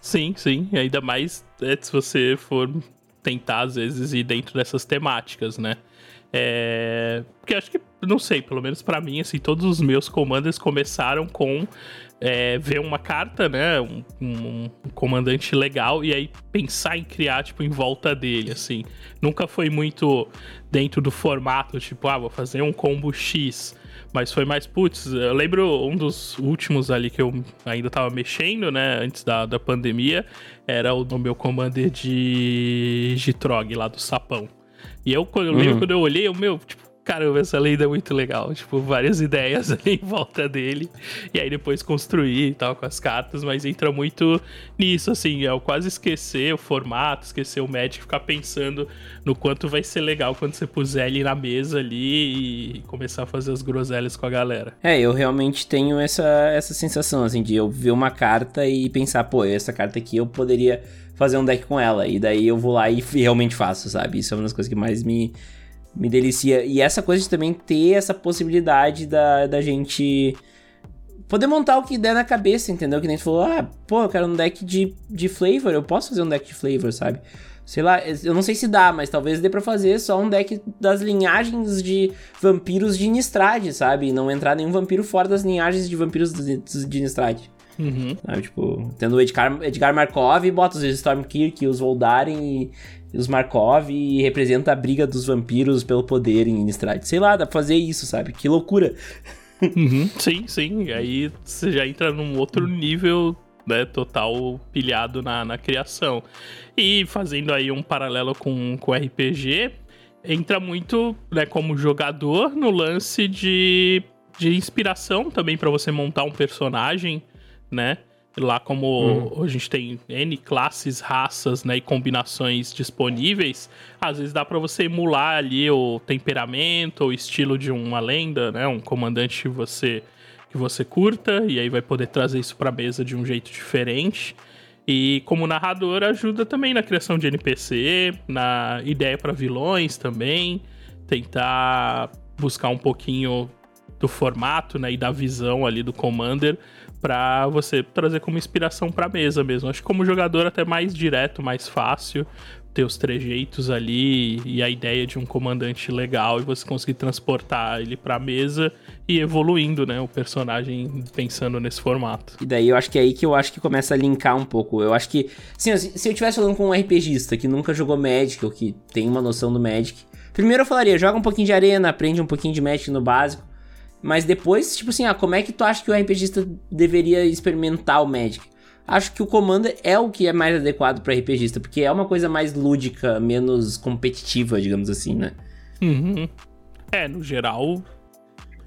Sim, sim. E ainda mais é, se você for tentar, às vezes, ir dentro dessas temáticas, né? É... Porque acho que, não sei, pelo menos para mim, assim, todos os meus commanders começaram com é, ver uma carta, né? Um, um, um, comandante legal e aí pensar em criar, tipo, em volta dele, assim. Nunca foi muito dentro do formato, tipo, ah, vou fazer um combo X. Mas foi mais, putz, eu lembro um dos últimos ali que eu ainda tava mexendo, né, antes da, da pandemia, era o do meu commander de Gitrog, lá do Sapão. E eu, quando eu lembro uhum. quando eu olhei, o meu, tipo, caramba, essa lenda é muito legal. Tipo, várias *laughs* ideias ali em volta dele. E aí depois construir e tal com as cartas, mas entra muito nisso, assim, é quase esquecer o formato, esquecer o Magic, ficar pensando no quanto vai ser legal quando você puser ele na mesa ali e começar a fazer as groselhas com a galera. É, eu realmente tenho essa, essa sensação, assim, de eu ver uma carta e pensar, pô, essa carta aqui eu poderia fazer um deck com ela. E daí eu vou lá e realmente faço, sabe? Isso é uma das coisas que mais me me delicia. E essa coisa de também ter essa possibilidade da, da gente poder montar o que der na cabeça, entendeu? Que nem tu falou, ah, pô, eu quero um deck de, de flavor, eu posso fazer um deck de flavor, sabe? Sei lá, eu não sei se dá, mas talvez dê pra fazer só um deck das linhagens de vampiros de Nistrad, sabe? E não entrar nenhum vampiro fora das linhagens de vampiros de Nistrad. Uhum. Sabe? Tipo, tendo o Edgar, Edgar Markov, bota os Stormkirk, os Voldaren e os Markov e representa a briga dos vampiros pelo poder em Nistrad. Sei lá, dá pra fazer isso, sabe? Que loucura. Uhum. Sim, sim. Aí você já entra num outro nível né, total pilhado na, na criação. E fazendo aí um paralelo com o RPG, entra muito, né, como jogador no lance de, de inspiração também para você montar um personagem, né? Lá como uhum. a gente tem N classes, raças, né, e combinações disponíveis, às vezes dá para você emular ali o temperamento, o estilo de uma lenda, né, um comandante que você que você curta, e aí vai poder trazer isso pra mesa de um jeito diferente. E como narrador ajuda também na criação de NPC, na ideia para vilões também, tentar buscar um pouquinho do formato, né, e da visão ali do Commander para você trazer como inspiração para mesa mesmo. Acho que como jogador até mais direto, mais fácil, ter os trejeitos ali e a ideia de um comandante legal e você conseguir transportar ele pra mesa e evoluindo, né, o personagem pensando nesse formato. E daí eu acho que é aí que eu acho que começa a linkar um pouco. Eu acho que, assim, se eu estivesse falando com um RPGista que nunca jogou Magic ou que tem uma noção do Magic, primeiro eu falaria, joga um pouquinho de arena, aprende um pouquinho de Magic no básico, mas depois, tipo assim, ah, como é que tu acha que o RPGista deveria experimentar o Magic? acho que o Commander é o que é mais adequado para RPGista, porque é uma coisa mais lúdica, menos competitiva, digamos assim, né? Uhum. É, no geral,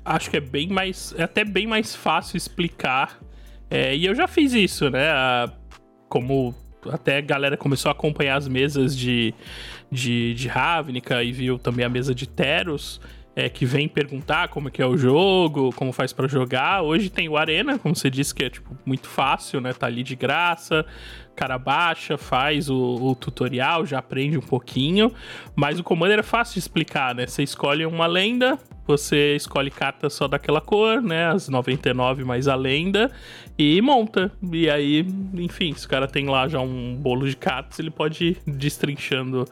acho que é bem mais. É até bem mais fácil explicar. É, e eu já fiz isso, né? Como até a galera começou a acompanhar as mesas de, de, de Ravnica e viu também a mesa de Teros é, que vem perguntar como que é o jogo, como faz para jogar. Hoje tem o Arena, como você disse, que é tipo muito fácil, né? Tá ali de graça. Cara baixa, faz o, o, tutorial, já aprende um pouquinho. Mas o Commander é fácil de explicar, né? Você escolhe uma lenda, você escolhe cartas só daquela cor, né? As 99 mais a lenda, e monta. E aí, enfim, se o cara tem lá já um bolo de cartas, ele pode ir destrinchando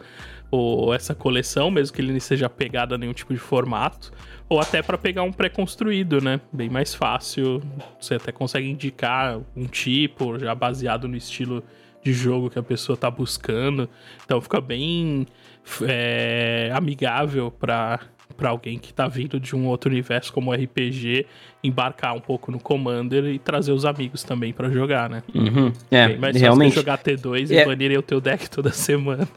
ou essa coleção, mesmo que ele não seja pegado a nenhum tipo de formato, ou até para pegar um pré-construído, né? Bem mais fácil. Você até consegue indicar um tipo já baseado no estilo de jogo que a pessoa tá buscando. Então fica bem é, amigável para para alguém que tá vindo de um outro universo como RPG, embarcar um pouco no Commander e trazer os amigos também para jogar, né? Uhum. É, Bem, realmente. jogar T2 é. e banirem o teu deck toda *laughs* semana.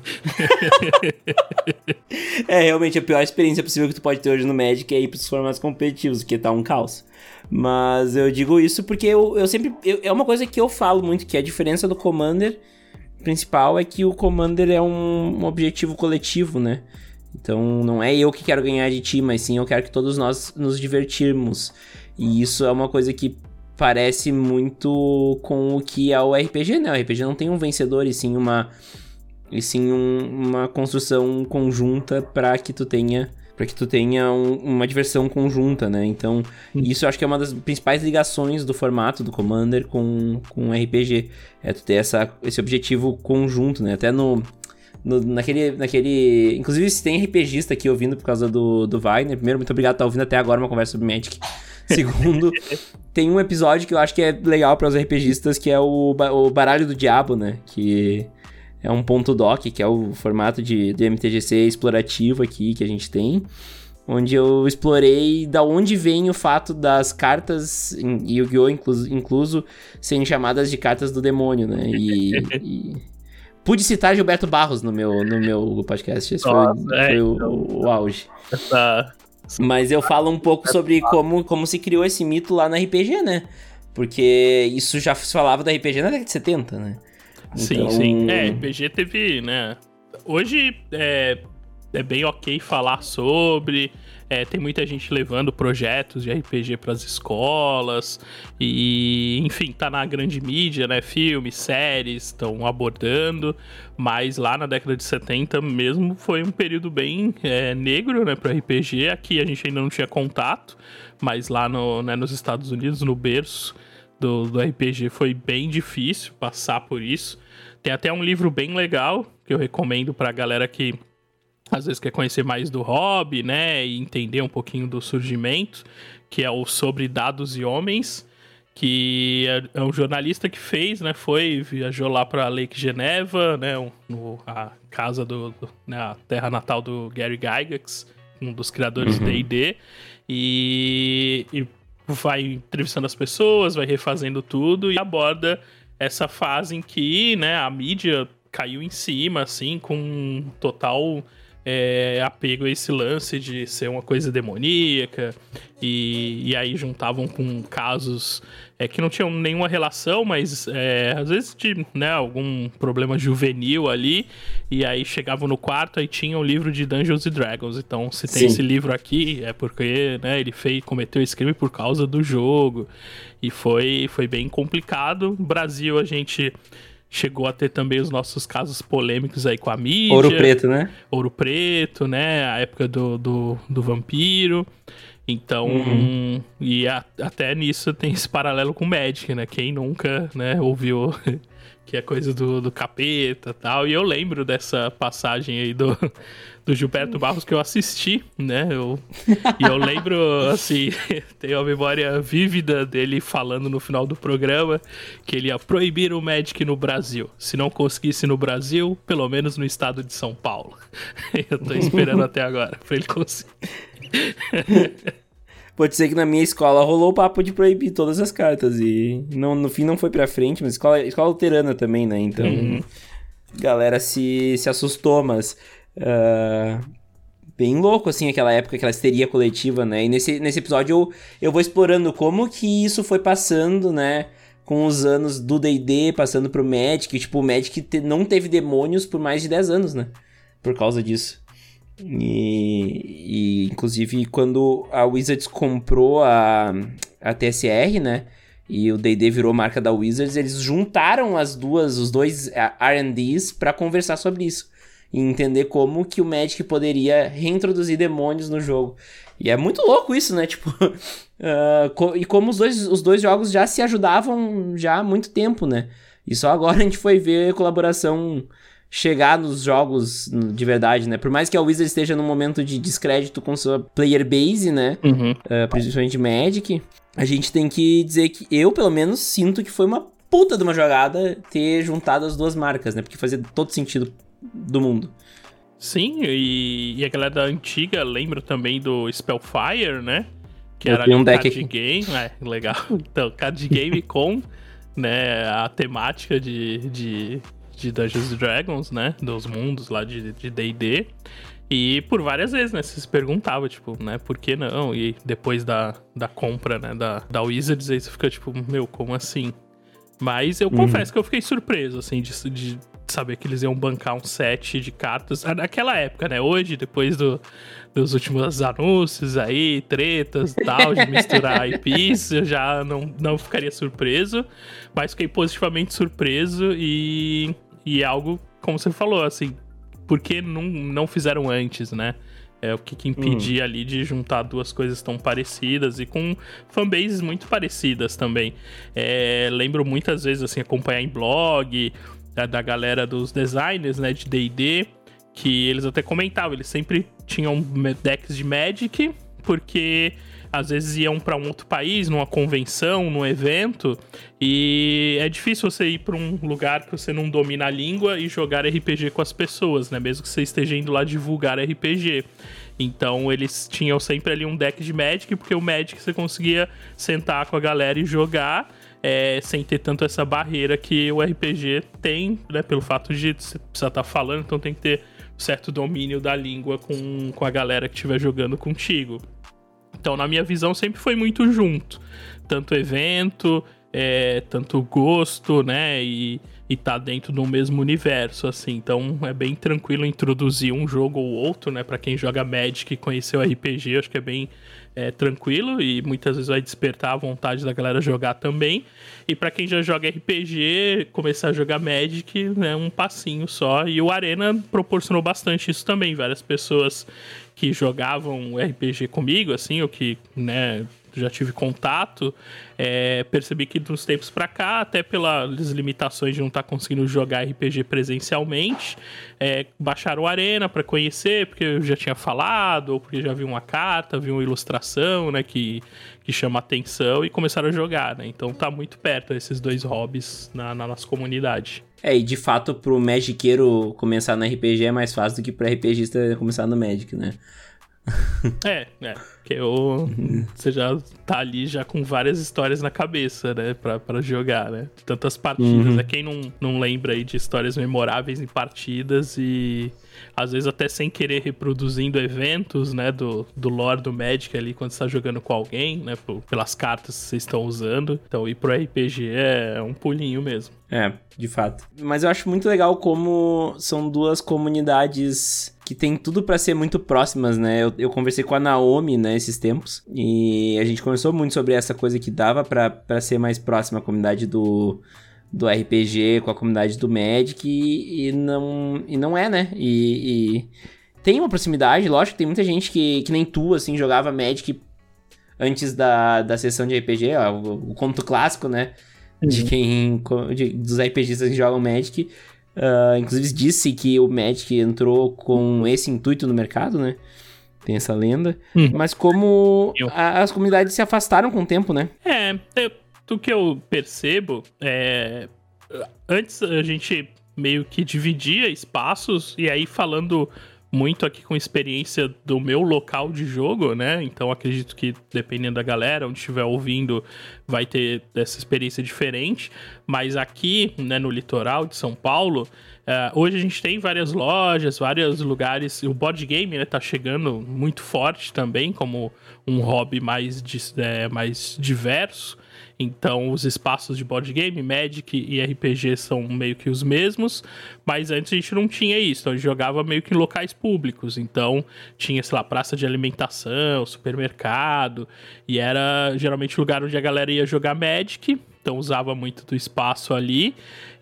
*laughs* é, realmente a pior experiência possível que tu pode ter hoje no Magic é ir pros formatos competitivos, que tá um caos. Mas eu digo isso porque eu, eu sempre. Eu, é uma coisa que eu falo muito, que a diferença do Commander principal é que o Commander é um, um objetivo coletivo, né? Então não é eu que quero ganhar de ti, mas sim eu quero que todos nós nos divertirmos. E isso é uma coisa que parece muito com o que é o RPG, né? O RPG não tem um vencedor e sim uma e sim um, uma construção conjunta para que tu tenha para que tu tenha um, uma diversão conjunta, né? Então, isso eu acho que é uma das principais ligações do formato do Commander com, com RPG. É tu ter essa, esse objetivo conjunto, né? Até no, no, naquele, naquele... Inclusive, se tem RPGista aqui ouvindo por causa do, do Wagner, primeiro, muito obrigado por estar ouvindo até agora uma conversa sobre Magic. *laughs* Segundo, tem um episódio que eu acho que é legal para os RPGistas, que é o, o Baralho do Diabo, né? Que é um ponto doc, que é o formato de, de MTGC explorativo aqui que a gente tem, onde eu explorei da onde vem o fato das cartas em Yu-Gi-Oh! Incluso, incluso serem chamadas de cartas do demônio, né? E, *laughs* e... pude citar Gilberto Barros no meu, no meu podcast, esse Nossa, foi, é, foi o, então, o, o, auge. Essa... Mas eu falo um pouco sobre como, como se criou esse mito lá na RPG, né? Porque isso já se falava da RPG na década de 70, né? Sim, então... sim. É, RPG teve, né? Hoje é, é bem ok falar sobre. É, tem muita gente levando projetos de RPG para as escolas e, enfim, tá na grande mídia, né? Filmes, séries estão abordando, mas lá na década de 70 mesmo foi um período bem é, negro, né, para RPG. Aqui a gente ainda não tinha contato, mas lá no, né, nos Estados Unidos, no berço do, do RPG, foi bem difícil passar por isso. Tem até um livro bem legal que eu recomendo pra galera que às vezes quer conhecer mais do hobby, né, e entender um pouquinho do surgimento, que é o Sobre Dados e Homens, que é, é um jornalista que fez, né, foi, viajou lá para Lake Geneva, né, no, a casa do, do né, a terra natal do Gary Gygax, um dos criadores uhum. D&D, e, e vai entrevistando as pessoas, vai refazendo tudo e aborda essa fase em que, né, a mídia caiu em cima, assim, com total é, apego a esse lance de ser uma coisa demoníaca, e, e aí juntavam com casos é, que não tinham nenhuma relação, mas é, às vezes de né, algum problema juvenil ali, e aí chegavam no quarto e tinha o um livro de Dungeons and Dragons. Então, se tem Sim. esse livro aqui, é porque né, ele fez, cometeu esse crime por causa do jogo. E foi, foi bem complicado. No Brasil, a gente chegou a ter também os nossos casos polêmicos aí com a mídia. Ouro Preto, né? Ouro Preto, né? A época do, do, do vampiro. Então, uhum. e a, até nisso tem esse paralelo com o Magic, né? Quem nunca, né, ouviu *laughs* que é coisa do, do capeta tal. E eu lembro dessa passagem aí do, do Gilberto Barros que eu assisti, né? Eu, e eu lembro, *laughs* assim, *laughs* tenho a memória vívida dele falando no final do programa que ele ia proibir o Magic no Brasil. Se não conseguisse no Brasil, pelo menos no estado de São Paulo. *laughs* Eu tô esperando até agora pra ele conseguir. Pode ser que na minha escola rolou o papo de proibir todas as cartas. E não, no fim não foi pra frente, mas escola, escola luterana também, né? Então, uhum. galera se, se assustou, mas. Uh, bem louco, assim, aquela época, aquela histeria coletiva, né? E nesse, nesse episódio eu, eu vou explorando como que isso foi passando, né? Com os anos do DD, passando pro Magic. Tipo, o Magic te, não teve demônios por mais de 10 anos, né? Por causa disso. E, e, inclusive quando a Wizards comprou a, a TSR, né? E o D&D virou marca da Wizards, eles juntaram as duas, os dois R&Ds para conversar sobre isso e entender como que o Magic poderia reintroduzir demônios no jogo. E é muito louco isso, né? *laughs* Tipo, uh, co e como os dois, os dois jogos já se ajudavam já há muito tempo, né? E só agora a gente foi ver a colaboração chegar nos jogos de verdade, né? Por mais que a Wizard esteja num momento de descrédito com sua player base, né? Uhum. Uh, principalmente Magic, a gente tem que dizer que eu, pelo menos, sinto que foi uma puta de uma jogada ter juntado as duas marcas, né? Porque fazia todo sentido do mundo. Sim, e, e a galera antiga lembra também do Spellfire, né? Que eu era um deck card game. É, legal. *laughs* Então, card game *laughs* com né, a temática de, de de Dungeons Dragons, né? Dos mundos lá de D&D. E por várias vezes, né? Você se perguntava, tipo, né? Por que não? E depois da, da compra, né? Da, da Wizards, aí você fica tipo, meu, como assim? Mas eu uhum. confesso que eu fiquei surpreso, assim, de, de saber que eles iam bancar um set de cartas. Ah, naquela época, né? Hoje, depois do, dos últimos anúncios aí, tretas e tal, de misturar *laughs* IPs, eu já não, não ficaria surpreso. Mas fiquei positivamente surpreso e e é algo, como você falou, assim, por que não, não fizeram antes, né? É o que, que impedia hum. ali de juntar duas coisas tão parecidas e com fanbases muito parecidas também. É, lembro muitas vezes, assim, acompanhar em blog da, da galera dos designers, né, de D&D, que eles até comentavam, eles sempre tinham decks de Magic, porque às vezes iam para um outro país, numa convenção, num evento, e é difícil você ir para um lugar que você não domina a língua e jogar RPG com as pessoas, né? Mesmo que você esteja indo lá divulgar RPG. Então eles tinham sempre ali um deck de Magic, porque o Magic você conseguia sentar com a galera e jogar. É, sem ter tanto essa barreira que o RPG tem, né? Pelo fato de você precisar estar tá falando, então tem que ter certo domínio da língua com, com a galera que estiver jogando contigo. Então, na minha visão, sempre foi muito junto. Tanto evento, é, tanto gosto, né? E, e tá dentro do mesmo universo, assim. Então é bem tranquilo introduzir um jogo ou outro, né? Para quem joga Magic e conheceu RPG, acho que é bem é, tranquilo e muitas vezes vai despertar a vontade da galera jogar também. E para quem já joga RPG, começar a jogar Magic, né? Um passinho só. E o Arena proporcionou bastante isso também. Várias pessoas que jogavam RPG comigo, assim, ou que, né, já tive contato, é, percebi que dos tempos para cá, até pelas limitações de não estar tá conseguindo jogar RPG presencialmente, é, baixaram Arena para conhecer, porque eu já tinha falado, ou porque já vi uma carta, vi uma ilustração, né, que, que chama atenção e começaram a jogar, né? Então tá muito perto esses dois hobbies na, na nossa comunidade. É, e de fato pro Magiqueiro começar no RPG é mais fácil do que pro RPGista começar no Magic, né? É, é. Porque eu, você já tá ali já com várias histórias na cabeça, né? Pra, pra jogar, né? Tantas partidas. Uhum. É quem não, não lembra aí de histórias memoráveis em partidas e às vezes até sem querer reproduzindo eventos, né? Do, do lore do Magic ali quando você tá jogando com alguém, né? Pelas cartas que vocês estão usando. Então ir pro RPG é um pulinho mesmo. É, de fato. Mas eu acho muito legal como são duas comunidades que tem tudo para ser muito próximas, né? Eu, eu, conversei com a Naomi, né, esses tempos, e a gente conversou muito sobre essa coisa que dava para ser mais próxima a comunidade do, do RPG com a comunidade do Magic, e, e não, e não é, né? E, e, tem uma proximidade, lógico, tem muita gente que, que nem tu, assim, jogava Magic antes da, da sessão de RPG, ó, o, o conto clássico, né? De uhum. quem. De, dos RPGistas que jogam Magic Uh, inclusive disse que o Magic entrou com esse intuito no mercado, né? Tem essa lenda. Hum. Mas como a, as comunidades se afastaram com o tempo, né? É, é, do que eu percebo, é, antes a gente meio que dividia espaços, e aí falando muito aqui com experiência do meu local de jogo, né? Então acredito que dependendo da galera, onde estiver ouvindo, vai ter essa experiência diferente. Mas aqui, né, no litoral de São Paulo, uh, hoje a gente tem várias lojas, vários lugares. O board game, né, tá chegando muito forte também, como um hobby mais, é, mais diverso. Então, os espaços de board game, Magic e RPG são meio que os mesmos, mas antes a gente não tinha isso. Então, a gente jogava meio que em locais públicos. Então, tinha, sei lá, praça de alimentação, supermercado, e era geralmente o lugar onde a galera ia jogar Magic. Então, usava muito do espaço ali.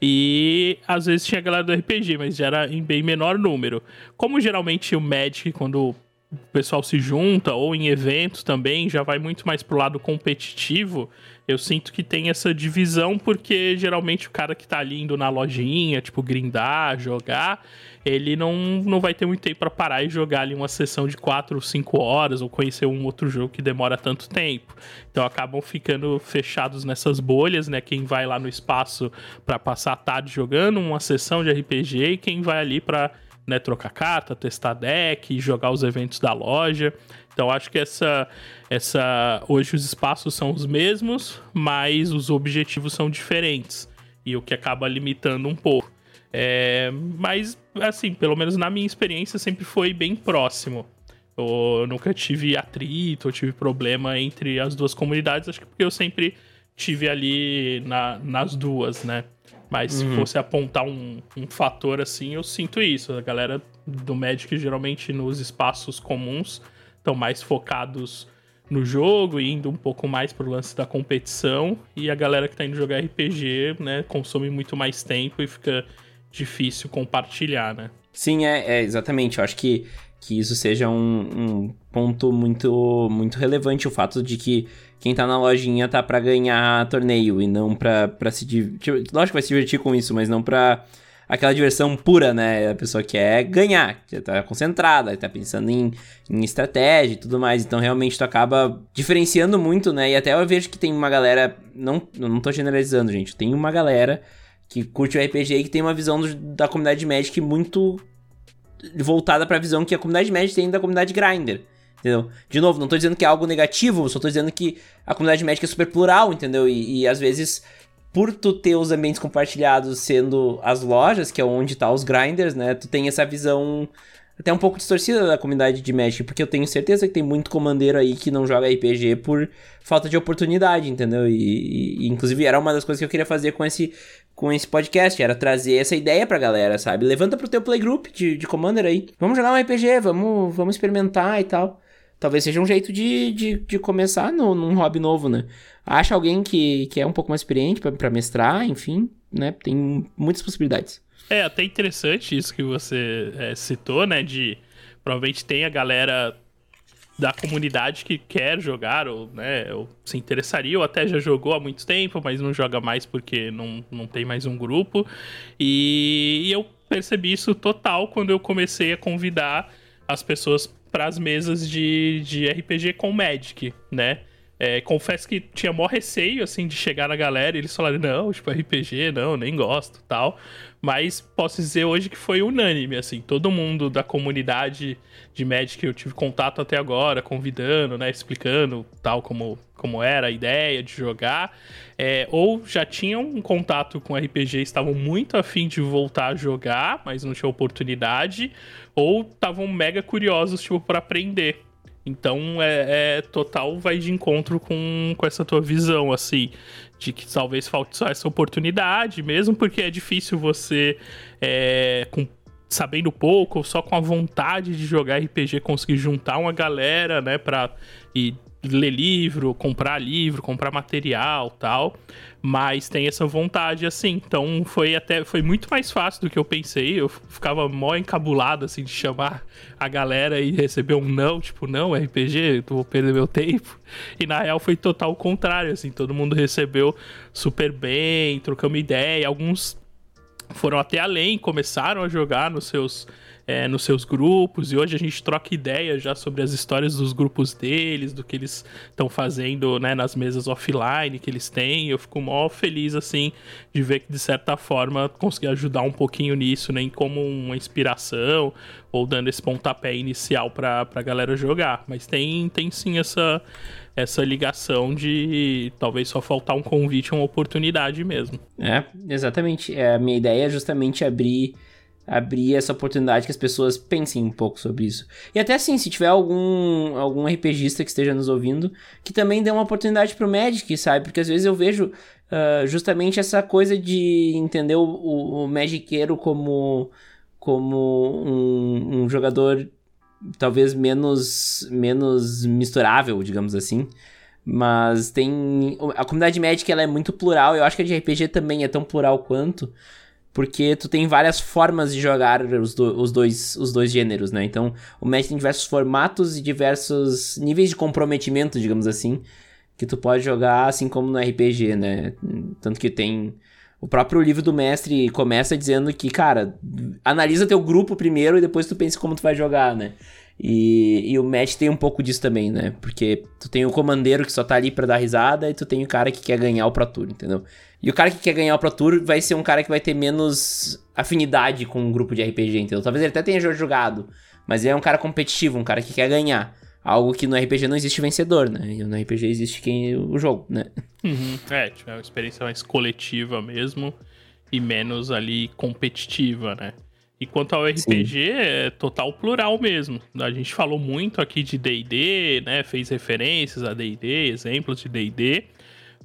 E às vezes tinha a galera do RPG, mas já era em bem menor número. Como geralmente o Magic, quando o pessoal se junta, ou em eventos também, já vai muito mais pro lado competitivo. Eu sinto que tem essa divisão porque geralmente o cara que tá ali indo na lojinha, tipo, grindar, jogar, ele não, não vai ter muito tempo para parar e jogar ali uma sessão de 4 ou 5 horas ou conhecer um outro jogo que demora tanto tempo. Então acabam ficando fechados nessas bolhas, né? Quem vai lá no espaço para passar a tarde jogando uma sessão de RPG e quem vai ali para né, trocar carta, testar deck, jogar os eventos da loja. Então acho que essa essa hoje os espaços são os mesmos, mas os objetivos são diferentes e o que acaba limitando um pouco. É, mas assim, pelo menos na minha experiência sempre foi bem próximo. Eu nunca tive atrito, eu tive problema entre as duas comunidades, acho que porque eu sempre tive ali na, nas duas, né? Mas uhum. se fosse apontar um, um fator assim, eu sinto isso. A galera do Magic, geralmente nos espaços comuns, estão mais focados no jogo e indo um pouco mais pro lance da competição. E a galera que tá indo jogar RPG, né, consome muito mais tempo e fica difícil compartilhar, né? Sim, é, é exatamente. Eu acho que, que isso seja um, um ponto muito, muito relevante, o fato de que quem tá na lojinha tá para ganhar torneio e não pra, se divertir. Lógico que vai se divertir com isso, mas não pra aquela diversão pura, né? A pessoa quer ganhar, já tá concentrada, tá pensando em, em estratégia e tudo mais. Então realmente tu acaba diferenciando muito, né? E até eu vejo que tem uma galera. Não, não tô generalizando, gente. Tem uma galera que curte o RPG e que tem uma visão do, da comunidade Magic muito voltada para a visão que a comunidade Magic tem da comunidade Grinder. Entendeu? De novo, não tô dizendo que é algo negativo, só tô dizendo que a comunidade médica é super plural, entendeu? E, e às vezes, por tu ter os ambientes compartilhados sendo as lojas, que é onde tá os grinders, né? Tu tem essa visão até um pouco distorcida da comunidade de Magic, porque eu tenho certeza que tem muito comandeiro aí que não joga RPG por falta de oportunidade, entendeu? E, e, inclusive era uma das coisas que eu queria fazer com esse com esse podcast, era trazer essa ideia pra galera, sabe? Levanta pro teu playgroup de, de Commander aí. Vamos jogar um RPG, vamos, vamos experimentar e tal. Talvez seja um jeito de, de, de começar no, num hobby novo, né? Acha alguém que, que é um pouco mais experiente para mestrar, enfim, né? Tem muitas possibilidades. É até interessante isso que você é, citou, né? De provavelmente tem a galera da comunidade que quer jogar, ou, né, ou se interessaria, ou até já jogou há muito tempo, mas não joga mais porque não, não tem mais um grupo. E, e eu percebi isso total quando eu comecei a convidar as pessoas para as mesas de, de RPG com Magic, né? É, confesso que tinha maior receio, assim, de chegar na galera e eles falarem, não, tipo, RPG, não, nem gosto, tal. Mas posso dizer hoje que foi unânime, assim, todo mundo da comunidade de Magic que eu tive contato até agora, convidando, né, explicando tal como, como era a ideia de jogar, é, ou já tinham um contato com RPG, estavam muito afim de voltar a jogar, mas não tinha oportunidade, ou estavam mega curiosos, tipo, para aprender. Então é, é, total vai de encontro com, com essa tua visão, assim, de que talvez falte só essa oportunidade, mesmo porque é difícil você, é, com, sabendo pouco, ou só com a vontade de jogar RPG, conseguir juntar uma galera, né, pra ir ler livro, comprar livro, comprar material, tal, mas tem essa vontade assim. Então foi até foi muito mais fácil do que eu pensei. Eu ficava mó encabulado assim de chamar a galera e receber um não, tipo, não, RPG, vou perder meu tempo. E na real foi total contrário, assim, todo mundo recebeu super bem, trocamos ideia, alguns foram até além, começaram a jogar nos seus é, nos seus grupos, e hoje a gente troca ideias já sobre as histórias dos grupos deles, do que eles estão fazendo né, nas mesas offline que eles têm. Eu fico mó feliz, assim, de ver que, de certa forma, consegui ajudar um pouquinho nisso, nem né, como uma inspiração, ou dando esse pontapé inicial pra, pra galera jogar. Mas tem, tem sim essa, essa ligação de talvez só faltar um convite, uma oportunidade mesmo. É, exatamente. É, a minha ideia é justamente abrir abrir essa oportunidade que as pessoas pensem um pouco sobre isso. E até assim, se tiver algum algum RPGista que esteja nos ouvindo, que também dê uma oportunidade pro Magic, sabe? Porque às vezes eu vejo uh, justamente essa coisa de entender o, o, o Magiqueiro como, como um, um jogador talvez menos, menos misturável, digamos assim. Mas tem. A comunidade Magic ela é muito plural. Eu acho que a de RPG também é tão plural quanto porque tu tem várias formas de jogar os, do, os, dois, os dois gêneros, né? Então, o Magic tem diversos formatos e diversos níveis de comprometimento, digamos assim, que tu pode jogar assim como no RPG, né? Tanto que tem o próprio livro do mestre começa dizendo que, cara, analisa teu grupo primeiro e depois tu pensa como tu vai jogar, né? E, e o match tem um pouco disso também, né? Porque tu tem o comandeiro que só tá ali pra dar risada e tu tem o cara que quer ganhar o Pro Tour, entendeu? E o cara que quer ganhar o Pro Tour vai ser um cara que vai ter menos afinidade com um grupo de RPG, entendeu? Talvez ele até tenha jogado, mas ele é um cara competitivo, um cara que quer ganhar. Algo que no RPG não existe vencedor, né? E no RPG existe quem o jogo, né? Uhum. É, tipo, é uma experiência mais coletiva mesmo e menos ali competitiva, né? E quanto ao RPG, Sim. é total plural mesmo. A gente falou muito aqui de D&D, né? Fez referências a D&D, exemplos de D&D.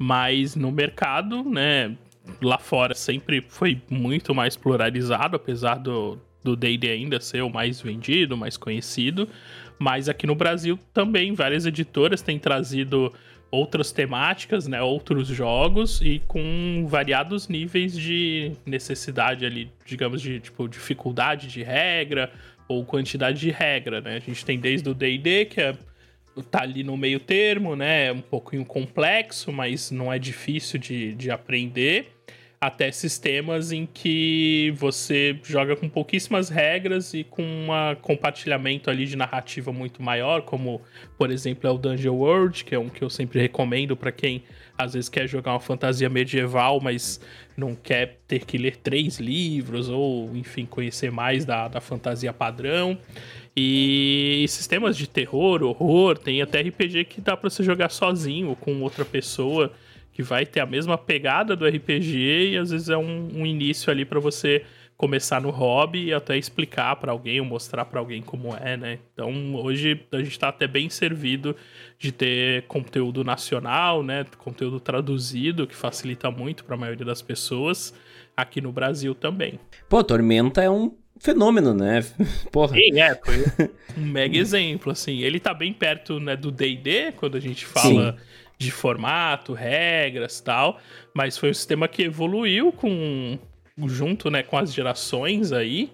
Mas no mercado, né? Lá fora sempre foi muito mais pluralizado, apesar do do D&D ainda ser o mais vendido, mais conhecido. Mas aqui no Brasil também várias editoras têm trazido outras temáticas, né, outros jogos e com variados níveis de necessidade ali, digamos de tipo dificuldade de regra ou quantidade de regra, né? A gente tem desde o D&D que é tá ali no meio termo, né? Um pouquinho complexo, mas não é difícil de, de aprender até sistemas em que você joga com pouquíssimas regras e com um compartilhamento ali de narrativa muito maior, como por exemplo é o Dungeon World, que é um que eu sempre recomendo para quem às vezes quer jogar uma fantasia medieval, mas não quer ter que ler três livros ou enfim conhecer mais da, da fantasia padrão. E sistemas de terror, horror, tem até RPG que dá para você jogar sozinho ou com outra pessoa que vai ter a mesma pegada do RPG e às vezes é um, um início ali para você começar no hobby e até explicar para alguém ou mostrar para alguém como é, né? Então, hoje a gente está até bem servido de ter conteúdo nacional, né? Conteúdo traduzido, que facilita muito para a maioria das pessoas aqui no Brasil também. Pô, Tormenta é um fenômeno, né? *laughs* Porra. Sim, é, foi *laughs* um mega exemplo, assim. Ele tá bem perto, né, do D&D, quando a gente fala Sim. de formato, regras tal, mas foi um sistema que evoluiu com junto, né, com as gerações aí.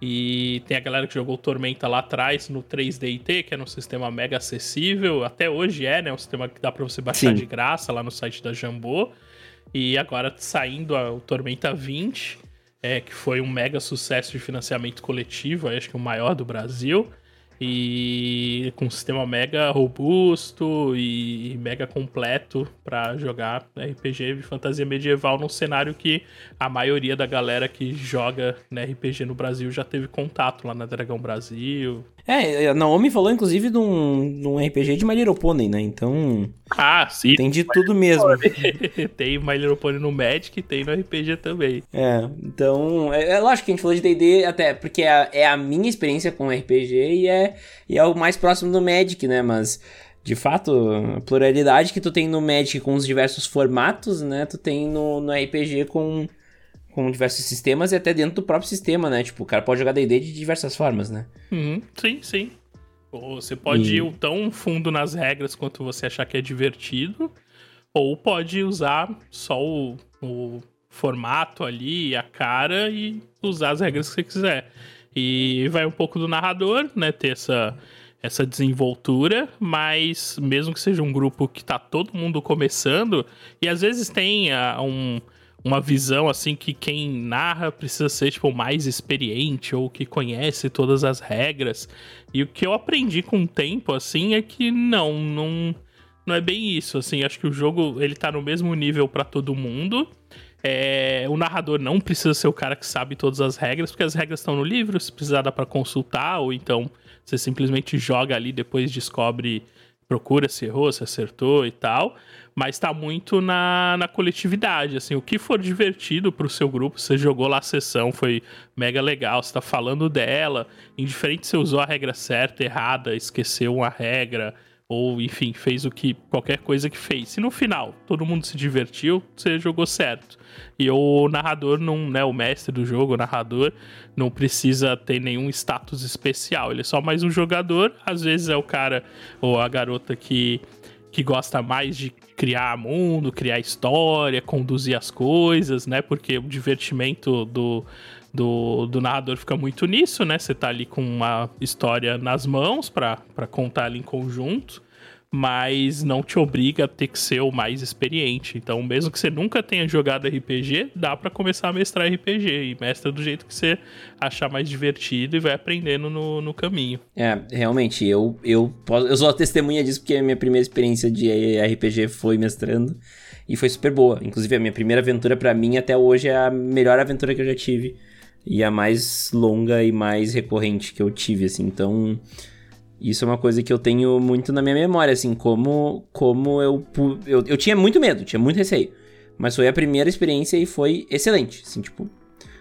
E tem a galera que jogou Tormenta lá atrás no 3DT, que era um sistema mega acessível. Até hoje é, né? Um sistema que dá pra você baixar Sim. de graça lá no site da Jambô. E agora saindo o Tormenta 20, é, que foi um mega sucesso de financiamento coletivo, acho que o maior do Brasil e com um sistema mega robusto e mega completo para jogar RPG de fantasia medieval num cenário que a maioria da galera que joga né, RPG no Brasil já teve contato lá na Dragão Brasil. É, a Naomi falou inclusive de um, de um RPG de My Little Pony, né? Então. Ah, sim. Tem de tudo mesmo. *laughs* tem My Little Pony no Magic e tem no RPG também. É, então. É, é lógico que a gente falou de DD até porque é, é a minha experiência com RPG e é e é o mais próximo do Magic, né? Mas de fato, a pluralidade que tu tem no Magic com os diversos formatos, né? Tu tem no, no RPG com, com diversos sistemas e até dentro do próprio sistema, né? Tipo, o cara pode jogar D&D de diversas formas, né? Uhum, sim, sim. Você pode e... ir tão fundo nas regras quanto você achar que é divertido, ou pode usar só o, o formato ali, a cara e usar as regras que você quiser. E vai um pouco do narrador, né? Ter essa, essa desenvoltura, mas mesmo que seja um grupo que tá todo mundo começando, e às vezes tem uh, um, uma visão assim que quem narra precisa ser tipo mais experiente ou que conhece todas as regras. E o que eu aprendi com o tempo assim é que não, não não é bem isso, assim, acho que o jogo ele tá no mesmo nível para todo mundo. É, o narrador não precisa ser o cara que sabe todas as regras, porque as regras estão no livro, se precisar dá pra consultar, ou então você simplesmente joga ali, depois descobre, procura se errou, se acertou e tal. Mas tá muito na, na coletividade, assim, o que for divertido pro seu grupo, você jogou lá a sessão, foi mega legal, você tá falando dela, indiferente se você usou a regra certa, errada, esqueceu uma regra, ou enfim, fez o que qualquer coisa que fez. Se no final todo mundo se divertiu, você jogou certo. E o narrador não, né, o mestre do jogo, o narrador não precisa ter nenhum status especial. Ele é só mais um jogador, às vezes é o cara ou a garota que que gosta mais de criar mundo, criar história, conduzir as coisas, né? Porque o divertimento do do, do narrador fica muito nisso, né? Você tá ali com uma história nas mãos para contar ali em conjunto, mas não te obriga a ter que ser o mais experiente. Então, mesmo que você nunca tenha jogado RPG, dá para começar a mestrar RPG e mestra do jeito que você achar mais divertido e vai aprendendo no, no caminho. É, realmente, eu, eu, posso, eu sou a testemunha disso porque a minha primeira experiência de RPG foi mestrando e foi super boa. Inclusive, a minha primeira aventura para mim até hoje é a melhor aventura que eu já tive e a mais longa e mais recorrente que eu tive, assim. Então, isso é uma coisa que eu tenho muito na minha memória, assim, como, como eu, eu. Eu tinha muito medo, tinha muito receio. Mas foi a primeira experiência e foi excelente, assim, tipo.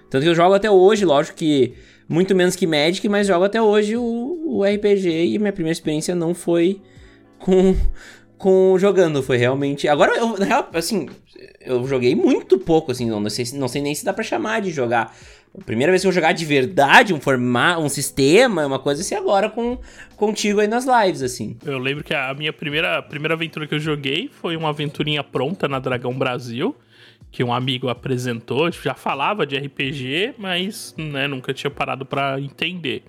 Tanto que eu jogo até hoje, lógico que muito menos que Magic, mas jogo até hoje o, o RPG e minha primeira experiência não foi com, *laughs* com jogando, foi realmente. Agora, eu, na real, assim, eu joguei muito pouco, assim, não, não, sei, não sei nem se dá pra chamar de jogar. A primeira vez que eu jogar de verdade um formato, um sistema, uma coisa assim agora com contigo aí nas lives, assim. Eu lembro que a minha primeira, primeira aventura que eu joguei foi uma aventurinha pronta na Dragão Brasil, que um amigo apresentou, já falava de RPG, mas né, nunca tinha parado para entender.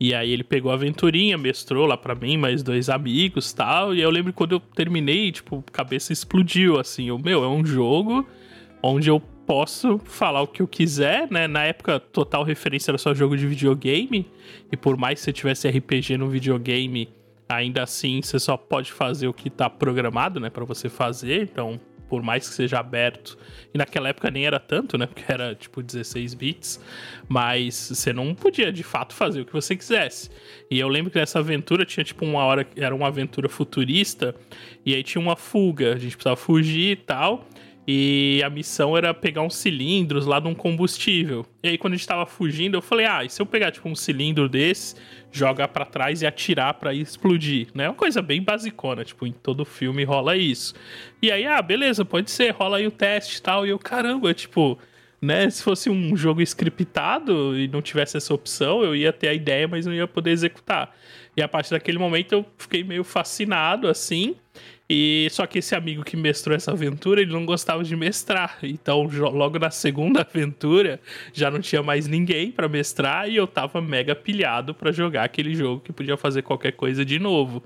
E aí ele pegou a aventurinha, mestrou lá para mim, mais dois amigos tal. E eu lembro quando eu terminei, tipo, cabeça explodiu, assim. O meu, é um jogo onde eu posso falar o que eu quiser, né? Na época, total referência era só jogo de videogame. E por mais que você tivesse RPG no videogame, ainda assim você só pode fazer o que tá programado, né? para você fazer. Então, por mais que seja aberto. E naquela época nem era tanto, né? Porque era tipo 16 bits. Mas você não podia de fato fazer o que você quisesse. E eu lembro que nessa aventura tinha tipo uma hora. Era uma aventura futurista. E aí tinha uma fuga. A gente precisava fugir e tal. E a missão era pegar uns cilindros lá de um combustível. E aí, quando a gente tava fugindo, eu falei: ah, e se eu pegar tipo um cilindro desse, jogar para trás e atirar para explodir, né? Uma coisa bem basicona, tipo, em todo filme rola isso. E aí, ah, beleza, pode ser, rola aí o teste e tal. E eu, caramba, tipo, né? Se fosse um jogo scriptado e não tivesse essa opção, eu ia ter a ideia, mas não ia poder executar. E a partir daquele momento eu fiquei meio fascinado, assim. E só que esse amigo que mestrou essa aventura, ele não gostava de mestrar. Então, logo na segunda *laughs* aventura, já não tinha mais ninguém para mestrar e eu tava mega pilhado para jogar aquele jogo que podia fazer qualquer coisa de novo.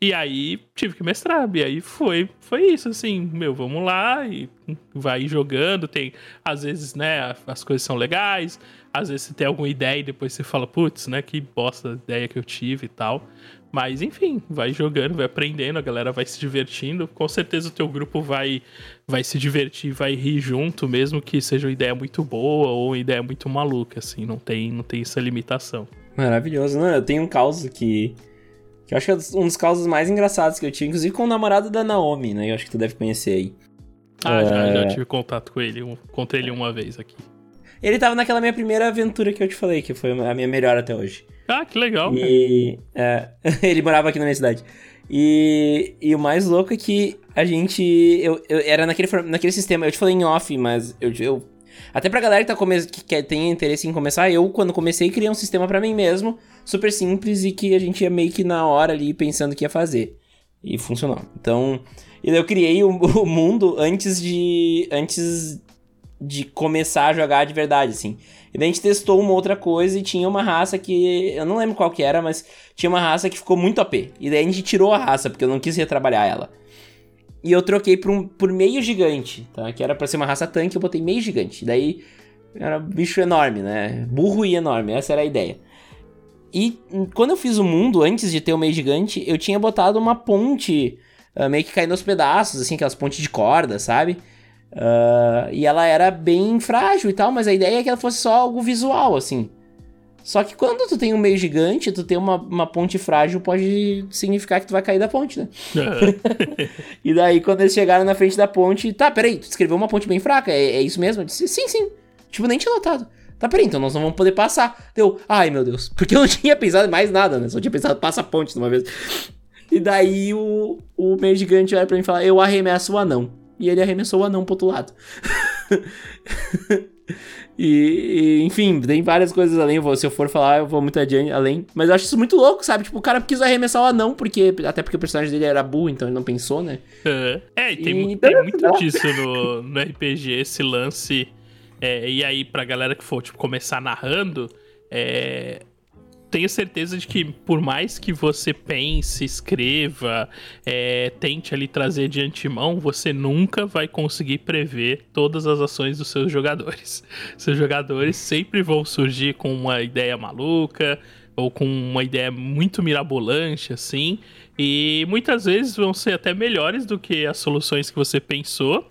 E aí tive que mestrar. E aí foi, foi isso assim, meu, vamos lá e vai jogando, tem às vezes, né, as coisas são legais, às vezes você tem alguma ideia e depois você fala, putz, né, que bosta ideia que eu tive e tal. Mas enfim, vai jogando, vai aprendendo, a galera vai se divertindo. Com certeza o teu grupo vai vai se divertir, vai rir junto, mesmo que seja uma ideia muito boa ou uma ideia muito maluca, assim, não tem, não tem essa limitação. Maravilhoso, não, eu tenho um caos que que eu acho que é um dos causos mais engraçados que eu tive, inclusive com o namorado da Naomi, né? Eu acho que tu deve conhecer aí. Ah, é... já, já tive contato com ele, encontrei ele uma vez aqui. Ele tava naquela minha primeira aventura que eu te falei, que foi a minha melhor até hoje. Ah, que legal. E é, *laughs* ele morava aqui na minha cidade. E, e o mais louco é que a gente. Eu, eu, era naquele, naquele sistema. Eu te falei em off, mas eu. eu até pra galera que, tá come, que quer, tem interesse em começar, eu, quando comecei, criei um sistema para mim mesmo, super simples e que a gente ia meio que na hora ali pensando que ia fazer. E funcionou. Então, eu criei o, *laughs* o mundo antes de. Antes de começar a jogar de verdade, assim. E daí a gente testou uma outra coisa e tinha uma raça que. Eu não lembro qual que era, mas tinha uma raça que ficou muito AP. E daí a gente tirou a raça, porque eu não quis retrabalhar ela. E eu troquei por, um, por meio gigante, tá? Que era pra ser uma raça tanque, eu botei meio gigante. Daí era um bicho enorme, né? Burro e enorme, essa era a ideia. E quando eu fiz o mundo, antes de ter o meio gigante, eu tinha botado uma ponte uh, meio que caindo aos pedaços, assim, aquelas pontes de corda, sabe? Uh, e ela era bem frágil e tal, mas a ideia é que ela fosse só algo visual, assim. Só que quando tu tem um meio gigante, tu tem uma, uma ponte frágil, pode significar que tu vai cair da ponte, né? *laughs* e daí, quando eles chegaram na frente da ponte, tá, peraí, tu escreveu uma ponte bem fraca, é, é isso mesmo? Eu disse, sim, sim. Tipo, nem tinha notado. Tá, peraí, então nós não vamos poder passar. Deu, ai meu Deus, *laughs* porque eu não tinha pensado em mais nada, né? Só tinha pensado, passa a ponte de uma vez. E daí o, o meio gigante olha pra mim e fala, eu arremesso o anão e ele arremessou o anão pro outro lado. *laughs* e, e, enfim, tem várias coisas além. Se eu for falar, eu vou muito adiante, além. Mas eu acho isso muito louco, sabe? Tipo, o cara quis arremessar o anão, porque. Até porque o personagem dele era burro, então ele não pensou, né? É, e tem, e... tem *laughs* muito disso no, no RPG, esse lance. É, e aí, pra galera que for, tipo, começar narrando, é, tenho certeza de que, por mais que você pense, escreva, é, tente ali trazer de antemão, você nunca vai conseguir prever todas as ações dos seus jogadores. *laughs* Seus jogadores sempre vão surgir com uma ideia maluca ou com uma ideia muito mirabolante, assim, e muitas vezes vão ser até melhores do que as soluções que você pensou.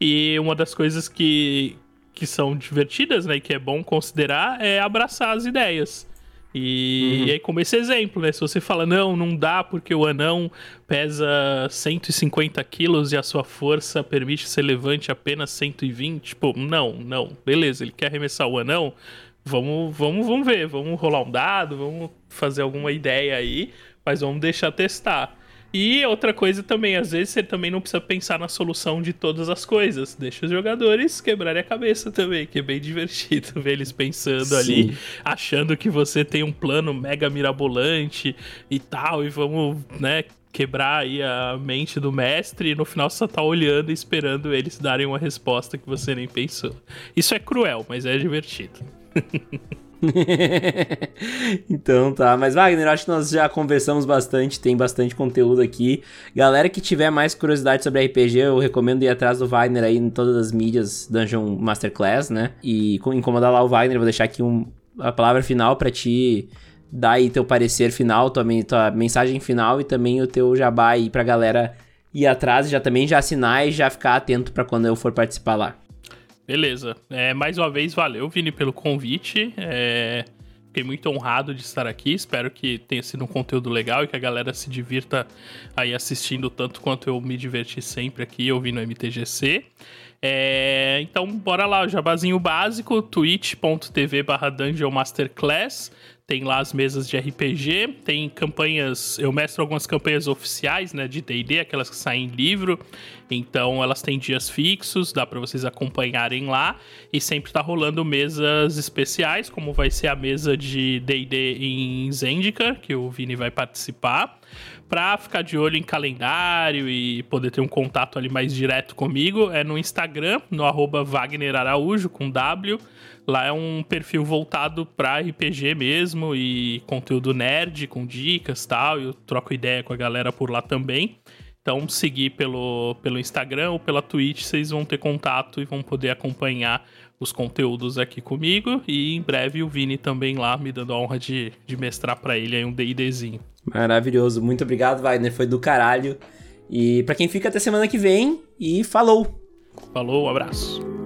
E uma das coisas que, que são divertidas, né, e que é bom considerar é abraçar as ideias. E, uhum. e, aí, como esse exemplo, né? Se você fala, não, não dá porque o anão pesa 150 quilos e a sua força permite que você levante apenas 120, tipo, não, não, beleza, ele quer arremessar o anão, vamos, vamos, vamos ver, vamos rolar um dado, vamos fazer alguma ideia aí, mas vamos deixar testar. E outra coisa também, às vezes você também não precisa pensar na solução de todas as coisas. Deixa os jogadores quebrarem a cabeça também, que é bem *laughs* divertido ver eles pensando Sim. ali, achando que você tem um plano mega mirabolante e tal, e vamos, né, quebrar aí a mente do mestre e no final você só tá olhando e esperando eles darem uma resposta que você nem pensou. Isso é cruel, mas é divertido. *laughs* *laughs* então tá, mas Wagner, acho que nós já conversamos bastante, tem bastante conteúdo aqui. Galera que tiver mais curiosidade sobre RPG, eu recomendo ir atrás do Wagner aí em todas as mídias Dungeon Masterclass, né? E incomodar lá o Wagner, vou deixar aqui um, a palavra final para ti dar aí teu parecer final, tua, tua mensagem final e também o teu jabá aí pra galera ir atrás já também já assinar e já ficar atento para quando eu for participar lá. Beleza. É, mais uma vez, valeu, Vini, pelo convite. É, Fiquei muito honrado de estar aqui. Espero que tenha sido um conteúdo legal e que a galera se divirta aí assistindo tanto quanto eu me diverti sempre aqui ouvindo MTGC. É, então, bora lá, o jabazinho básico, twitch.tv barra Dungeon Masterclass tem lá as mesas de RPG, tem campanhas, eu mestro algumas campanhas oficiais, né, de D&D, aquelas que saem em livro, então elas têm dias fixos, dá para vocês acompanharem lá, e sempre tá rolando mesas especiais, como vai ser a mesa de D&D em Zendikar, que o Vini vai participar, para ficar de olho em calendário e poder ter um contato ali mais direto comigo, é no Instagram, no arroba Wagner Araújo, com W, Lá é um perfil voltado para RPG mesmo e conteúdo nerd com dicas tal. Eu troco ideia com a galera por lá também. Então, seguir pelo, pelo Instagram ou pela Twitch, vocês vão ter contato e vão poder acompanhar os conteúdos aqui comigo. E em breve o Vini também lá, me dando a honra de, de mestrar para ele aí um DDzinho. Maravilhoso. Muito obrigado, Wagner. Foi do caralho. E para quem fica até semana que vem, e falou! Falou, um abraço.